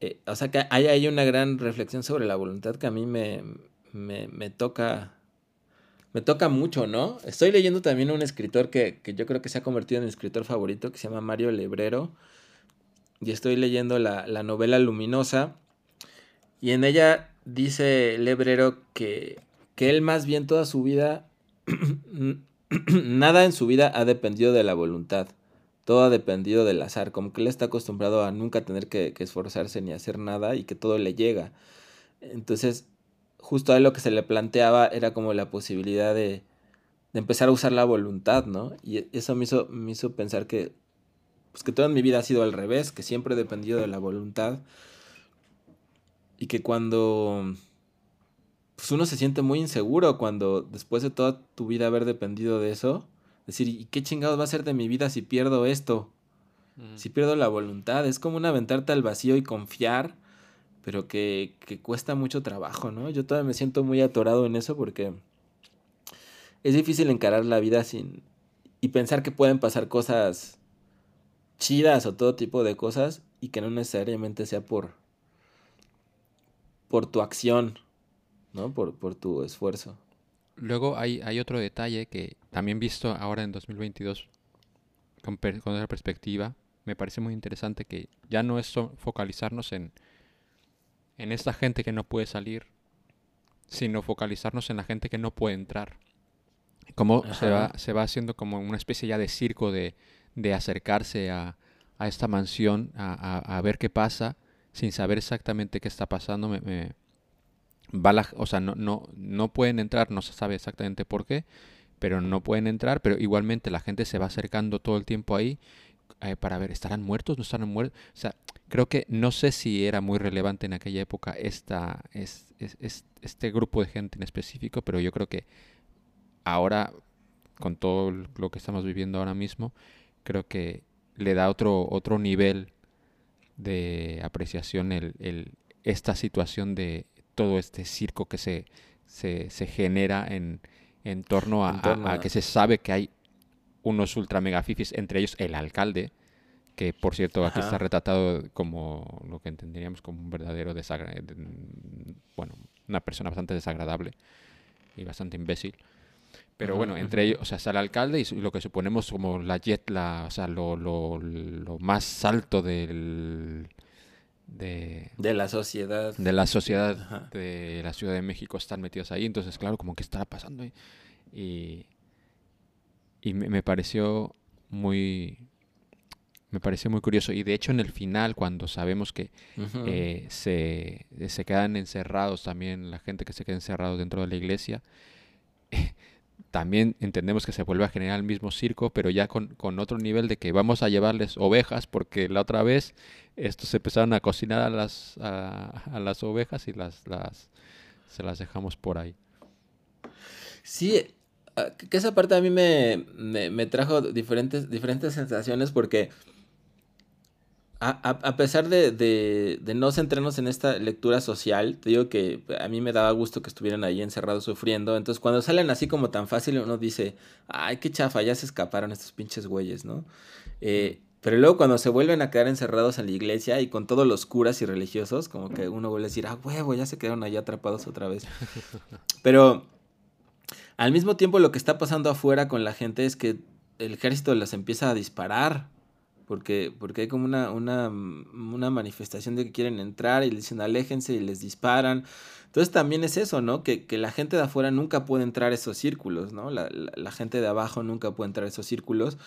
Eh, o sea que hay ahí una gran reflexión sobre la voluntad que a mí me, me, me toca me toca mucho, ¿no? Estoy leyendo también un escritor que, que yo creo que se ha convertido en mi escritor favorito, que se llama Mario Lebrero, y estoy leyendo la, la novela Luminosa, y en ella dice Lebrero que, que él más bien toda su vida, nada en su vida ha dependido de la voluntad, todo ha dependido del azar, como que él está acostumbrado a nunca tener que, que esforzarse ni hacer nada y que todo le llega. Entonces, justo a él lo que se le planteaba era como la posibilidad de, de empezar a usar la voluntad, ¿no? Y eso me hizo, me hizo pensar que, pues que toda mi vida ha sido al revés, que siempre he dependido de la voluntad y que cuando pues uno se siente muy inseguro cuando después de toda tu vida haber dependido de eso, decir, ¿y qué chingados va a ser de mi vida si pierdo esto? Mm. Si pierdo la voluntad, es como un aventarte al vacío y confiar, pero que, que cuesta mucho trabajo, ¿no? Yo todavía me siento muy atorado en eso porque es difícil encarar la vida sin... y pensar que pueden pasar cosas chidas o todo tipo de cosas y que no necesariamente sea por por tu acción, ¿no? Por, por tu esfuerzo. Luego hay, hay otro detalle que también visto ahora en 2022 con, per- con otra perspectiva, me parece muy interesante que ya no es focalizarnos en, en esta gente que no puede salir, sino focalizarnos en la gente que no puede entrar. Como se va, se va haciendo como una especie ya de circo de, de acercarse a, a esta mansión, a, a- a ver qué pasa, sin saber exactamente qué está pasando. Me, me- va la- o sea, no, no, no pueden entrar, no se sabe exactamente por qué, pero no pueden entrar, pero igualmente la gente se va acercando todo el tiempo ahí eh, para ver, ¿estarán muertos? ¿No estarán muertos? O sea, creo que no sé si era muy relevante en aquella época esta, es, es, este grupo de gente en específico, pero yo creo que ahora, con todo lo que estamos viviendo ahora mismo, creo que le da otro, otro nivel de apreciación el, el, esta situación de todo este circo que se, se, se genera en, en torno, a, a, que se sabe que hay unos ultra megafifis, entre ellos el alcalde, que por cierto aquí está retratado como lo que entenderíamos como un verdadero desagradable, bueno, una persona bastante desagradable y bastante imbécil. Pero bueno, entre ellos, o sea, está el alcalde y lo que suponemos como la jet, la, o sea, lo, lo, lo más alto del... De, de la sociedad. De la sociedad de la Ciudad de México están metidos ahí. Entonces, claro, como que está pasando. Y, y me, me pareció muy, me pareció muy curioso. Y de hecho en el final, cuando sabemos que eh, se, se, quedan encerrados también, la gente que se queda encerrado dentro de la iglesia, también entendemos que se vuelve a generar el mismo circo, pero ya con, con, otro nivel de que vamos a llevarles ovejas, porque la otra vez estos se empezaron a cocinar a las, a, a las ovejas y las, las, se las dejamos por ahí. Sí, que esa parte a mí me, me, me trajo diferentes, diferentes sensaciones porque a, pesar de, de, no centrarnos en esta lectura social, te digo que a mí me daba gusto que estuvieran ahí encerrados sufriendo. Entonces, cuando salen así como tan fácil, uno dice, ay, qué chafa, ya se escaparon estos pinches güeyes, ¿no? Eh, pero luego cuando se vuelven a quedar encerrados en la iglesia y con todos los curas y religiosos, como que uno vuelve a decir, ah, huevo, ya se quedaron ahí atrapados otra vez. Pero al mismo tiempo lo que está pasando afuera con la gente es que el ejército les empieza a disparar porque, porque hay como una, una, manifestación de que quieren entrar y le dicen aléjense y les disparan. Entonces también es eso, ¿no? Que, que la gente de afuera nunca puede entrar a esos círculos, ¿no? La, la, la, gente de abajo nunca puede entrar a esos círculos.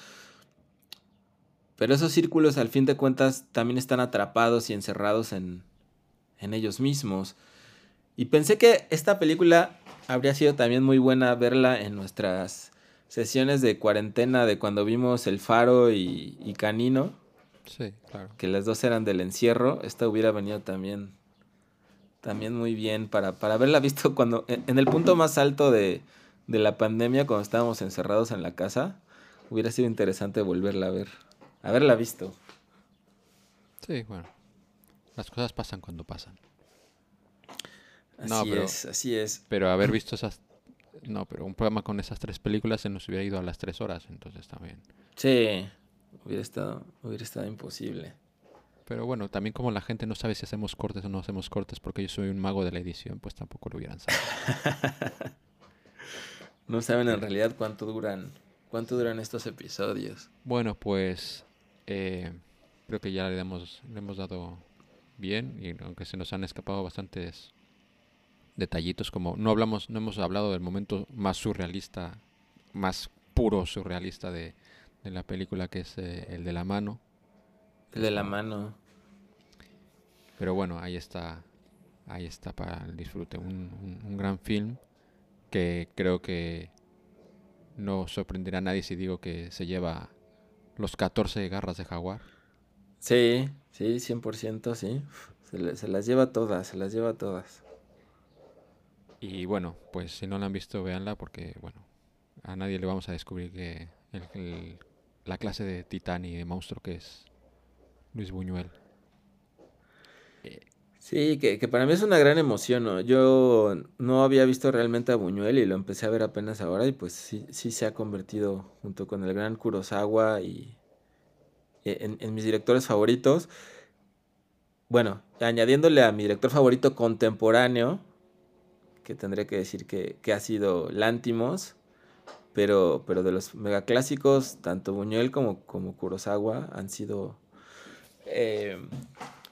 Pero esos círculos al fin de cuentas también están atrapados y encerrados en, en ellos mismos. Y pensé que esta película habría sido también muy buena verla en nuestras sesiones de cuarentena de cuando vimos El Faro y, Canino. Sí, claro. Que las dos eran del encierro. Esta hubiera venido también, también muy bien para, para haberla visto cuando, en el punto más alto de, de la pandemia, cuando estábamos encerrados en la casa. Hubiera sido interesante volverla a ver. Haberla visto. Sí, bueno. Las cosas pasan cuando pasan. Así es, así es. Pero haber visto esas no, pero un programa con esas tres películas se nos hubiera ido a las tres horas, entonces también. Sí, hubiera estado, hubiera estado imposible. Pero bueno, también como la gente no sabe si hacemos cortes o no hacemos cortes porque yo soy un mago de la edición, pues tampoco lo hubieran sabido. no saben en realidad cuánto duran, cuánto duran estos episodios. Bueno, pues eh, creo que ya le hemos, le hemos dado bien y aunque se nos han escapado bastantes detallitos como no hablamos, no hemos hablado del momento más surrealista, más puro surrealista de, de la película que es eh, el de la mano. El de la mano. Pero bueno, ahí está, ahí está para el disfrute, un, un, gran film que creo que no sorprenderá a nadie si digo que se lleva los 14 garras de jaguar. Sí, sí, 100%, sí. Se, se las lleva todas, se las lleva todas. Y bueno, pues si no la han visto, véanla porque, bueno, a nadie le vamos a descubrir que la clase de titán y de monstruo que es Luis Buñuel. Sí, que, que, para mí es una gran emoción. ¿no? Yo no había visto realmente a Buñuel y lo empecé a ver apenas ahora y pues sí, sí se ha convertido junto con el gran Kurosawa y en, en mis directores favoritos. Bueno, añadiéndole a mi director favorito contemporáneo, que tendría que decir que, que ha sido Lántimos, pero, pero de los megaclásicos, tanto Buñuel como, como Kurosawa han sido eh,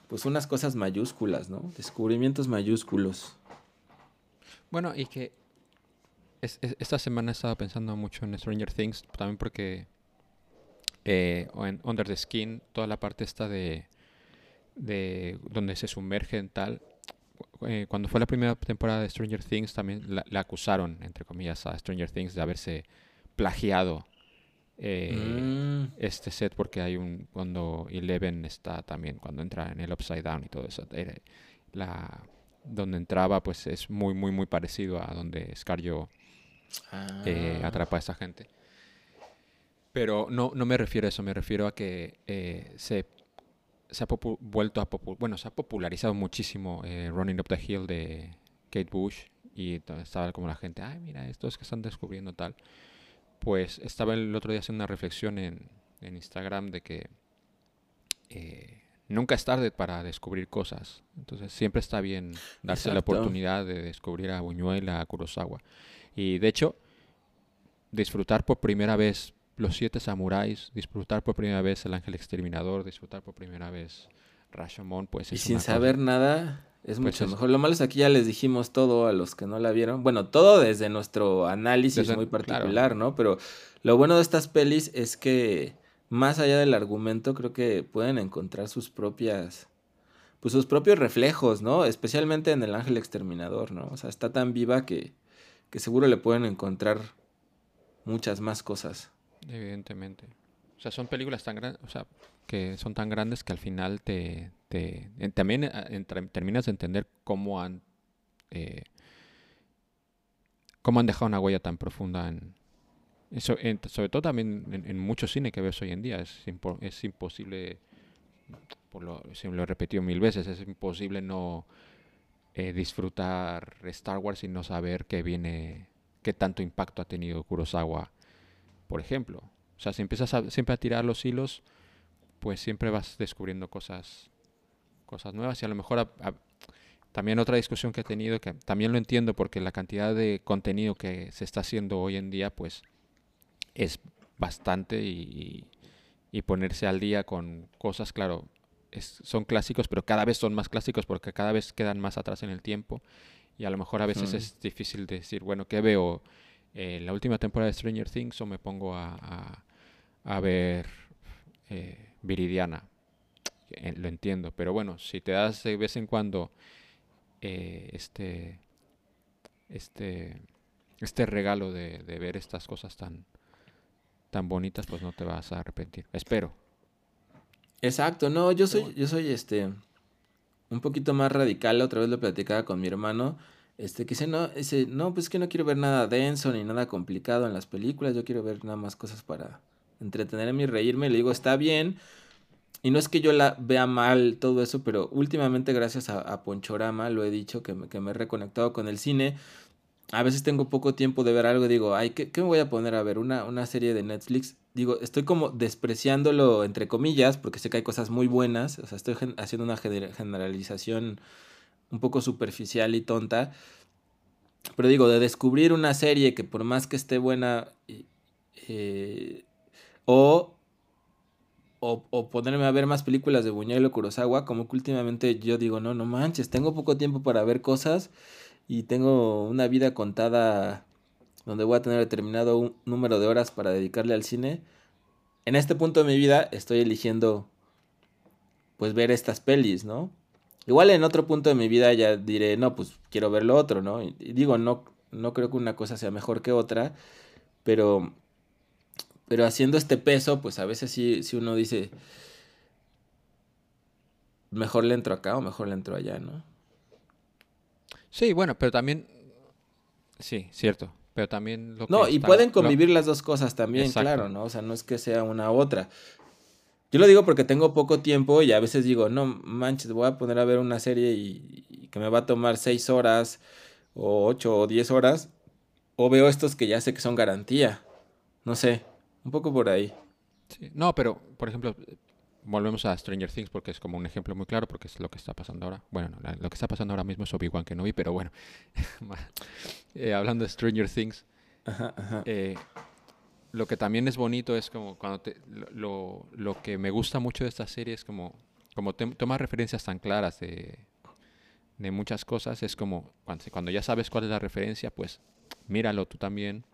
pues unas cosas mayúsculas, ¿no? Descubrimientos mayúsculos. Bueno, y que es, es, esta semana estaba pensando mucho en Stranger Things, también porque eh, en Under the Skin, toda la parte esta de, de donde se sumergen tal, eh, cuando fue la primera temporada de Stranger Things, también la, acusaron, entre comillas, a Stranger Things de haberse plagiado eh, Mm. este set porque hay un cuando Eleven está también cuando entra en el Upside Down y todo eso la donde entraba pues es muy muy muy parecido a donde Scarjo eh, Ah. atrapa a esa gente pero no no me refiero a eso me refiero a que eh, se se ha vuelto a bueno se ha popularizado muchísimo eh, Running Up the Hill de Kate Bush y estaba como la gente ay mira estos que están descubriendo tal pues estaba el otro día haciendo una reflexión en, en Instagram de que eh, nunca es tarde para descubrir cosas. Entonces siempre está bien darse la oportunidad de descubrir a Buñuel, a Kurosawa. Y de hecho, disfrutar por primera vez Los Siete Samuráis, disfrutar por primera vez El Ángel Exterminador, disfrutar por primera vez Rashomon, pues Y es sin una cosa- saber nada, es Pues mucho es- mejor. Lo malo es que aquí ya les dijimos todo a los que no la vieron. Bueno, todo desde nuestro análisis Desde- muy claro. particular, ¿no? Pero lo bueno de estas pelis es que, más allá del argumento, creo que pueden encontrar sus propias. Pues sus propios reflejos, ¿no? Especialmente en El Ángel Exterminador, ¿no? O sea, está tan viva que, que seguro le pueden encontrar muchas más cosas. Evidentemente. O sea, son películas tan grandes, o sea, que son tan grandes que al final te, te también entra- terminas de entender cómo han eh, cómo han dejado una huella tan profunda en, sobre todo también en, en mucho cine que ves hoy en día. Es, impo- es imposible, por lo, si lo he repetido mil veces, es imposible no eh, disfrutar Star Wars y no saber qué viene, qué tanto impacto ha tenido Kurosawa por ejemplo. O sea, si empiezas a, siempre a tirar los hilos, pues siempre vas descubriendo cosas, cosas nuevas y a lo mejor a- a- también otra discusión que he tenido, que también lo entiendo porque la cantidad de contenido que se está haciendo hoy en día, pues es bastante y, y ponerse al día con cosas, claro, es- son clásicos, pero cada vez son más clásicos porque cada vez quedan más atrás en el tiempo y a lo mejor a veces Ujú. es difícil decir, bueno, ¿qué veo? Eh, la última temporada de Stranger Things o me pongo a, a- a ver eh, Viridiana. Eh, lo entiendo, pero bueno, si te das de vez en cuando eh, este, este, este regalo de, de ver estas cosas tan, tan bonitas, pues no te vas a arrepentir. Espero. Exacto, no, yo soy, yo soy este un poquito más radical, otra vez lo platicaba con mi hermano, este que dice, no, ese, no, pues que no quiero ver nada denso ni nada complicado en las películas, yo quiero ver nada más cosas para entretenerme y reírme, le digo, está bien, y no es que yo la vea mal todo eso, pero últimamente gracias a, Ponchorama, lo he dicho, que me, que me he reconectado con el cine, a veces tengo poco tiempo de ver algo digo, ay, ¿qué, qué me voy a poner a ver? Una, una serie de Netflix. Digo, estoy como despreciándolo entre comillas, porque sé que hay cosas muy buenas. O sea, estoy haciendo una gener- generalización un poco superficial y tonta. Pero digo, de descubrir una serie que por más que esté buena, eh, o, o, o ponerme a ver más películas de Buñuel o Kurosawa, como que últimamente yo digo, no, no manches, tengo poco tiempo para ver cosas y tengo una vida contada donde voy a tener determinado un número de horas para dedicarle al cine. En este punto de mi vida estoy eligiendo pues ver estas pelis, ¿no? Igual en otro punto de mi vida ya diré, no, pues quiero ver lo otro, ¿no? Y, y digo, no, no creo que una cosa sea mejor que otra, pero, pero haciendo este peso, pues a veces sí, sí uno dice, mejor le entro acá o mejor le entro allá, ¿no? Sí, bueno, pero también... Sí, cierto. Pero también lo que No, y pueden lo- convivir las dos cosas también, Exacto. claro, ¿no? O sea, no es que sea una u otra. Yo lo digo porque tengo poco tiempo y a veces digo, no manches, voy a poner a ver una serie y, y que me va a tomar seis horas o ocho o diez horas. O veo estos que ya sé que son garantía. No sé, un poco por ahí. Sí, No, pero, por ejemplo, volvemos a Stranger Things porque es como un ejemplo muy claro porque es lo que está pasando ahora. Bueno, no, lo que está pasando ahora mismo es Obi-Wan que no vi, pero bueno. Eh, hablando de Stranger Things, Ajá, ajá. eh, lo que también es bonito es como cuando te, lo, lo- que me gusta mucho de esta serie es como, como te- toma referencias tan claras de, de muchas cosas, es como cuando, cuando ya sabes cuál es la referencia, pues míralo tú también,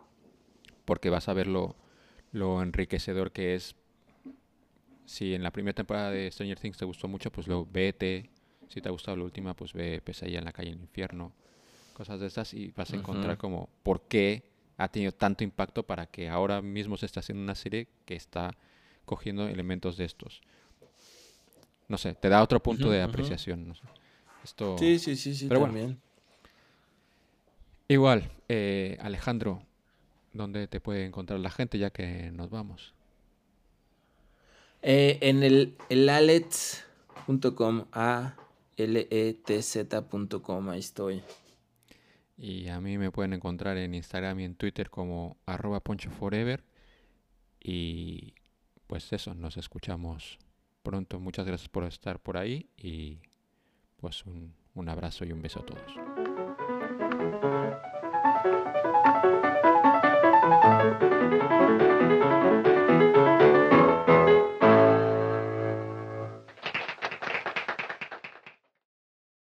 porque vas a ver lo, lo enriquecedor que es. Si en la primera temporada de Stranger Things te gustó mucho, pues lo vete. Si te ha gustado la última, pues ve Pesadilla en la calle del infierno. Cosas de estas y vas a encontrar como por qué ha tenido tanto impacto para que ahora mismo se está haciendo una serie que está cogiendo elementos de estos. No sé, te da otro punto de apreciación. no sé. Esto, Sí, sí, sí, sí, Pero bueno. también. Igual, eh, Alejandro, ¿dónde te puede encontrar la gente ya que nos vamos? Eh, en el, el alets.com, a l e t z.com, ahí estoy. Y a mí me pueden encontrar en Instagram y en Twitter como arroba ponchoforever. Y pues eso, nos escuchamos pronto. Muchas gracias por estar por ahí y pues un, un abrazo y un beso a todos.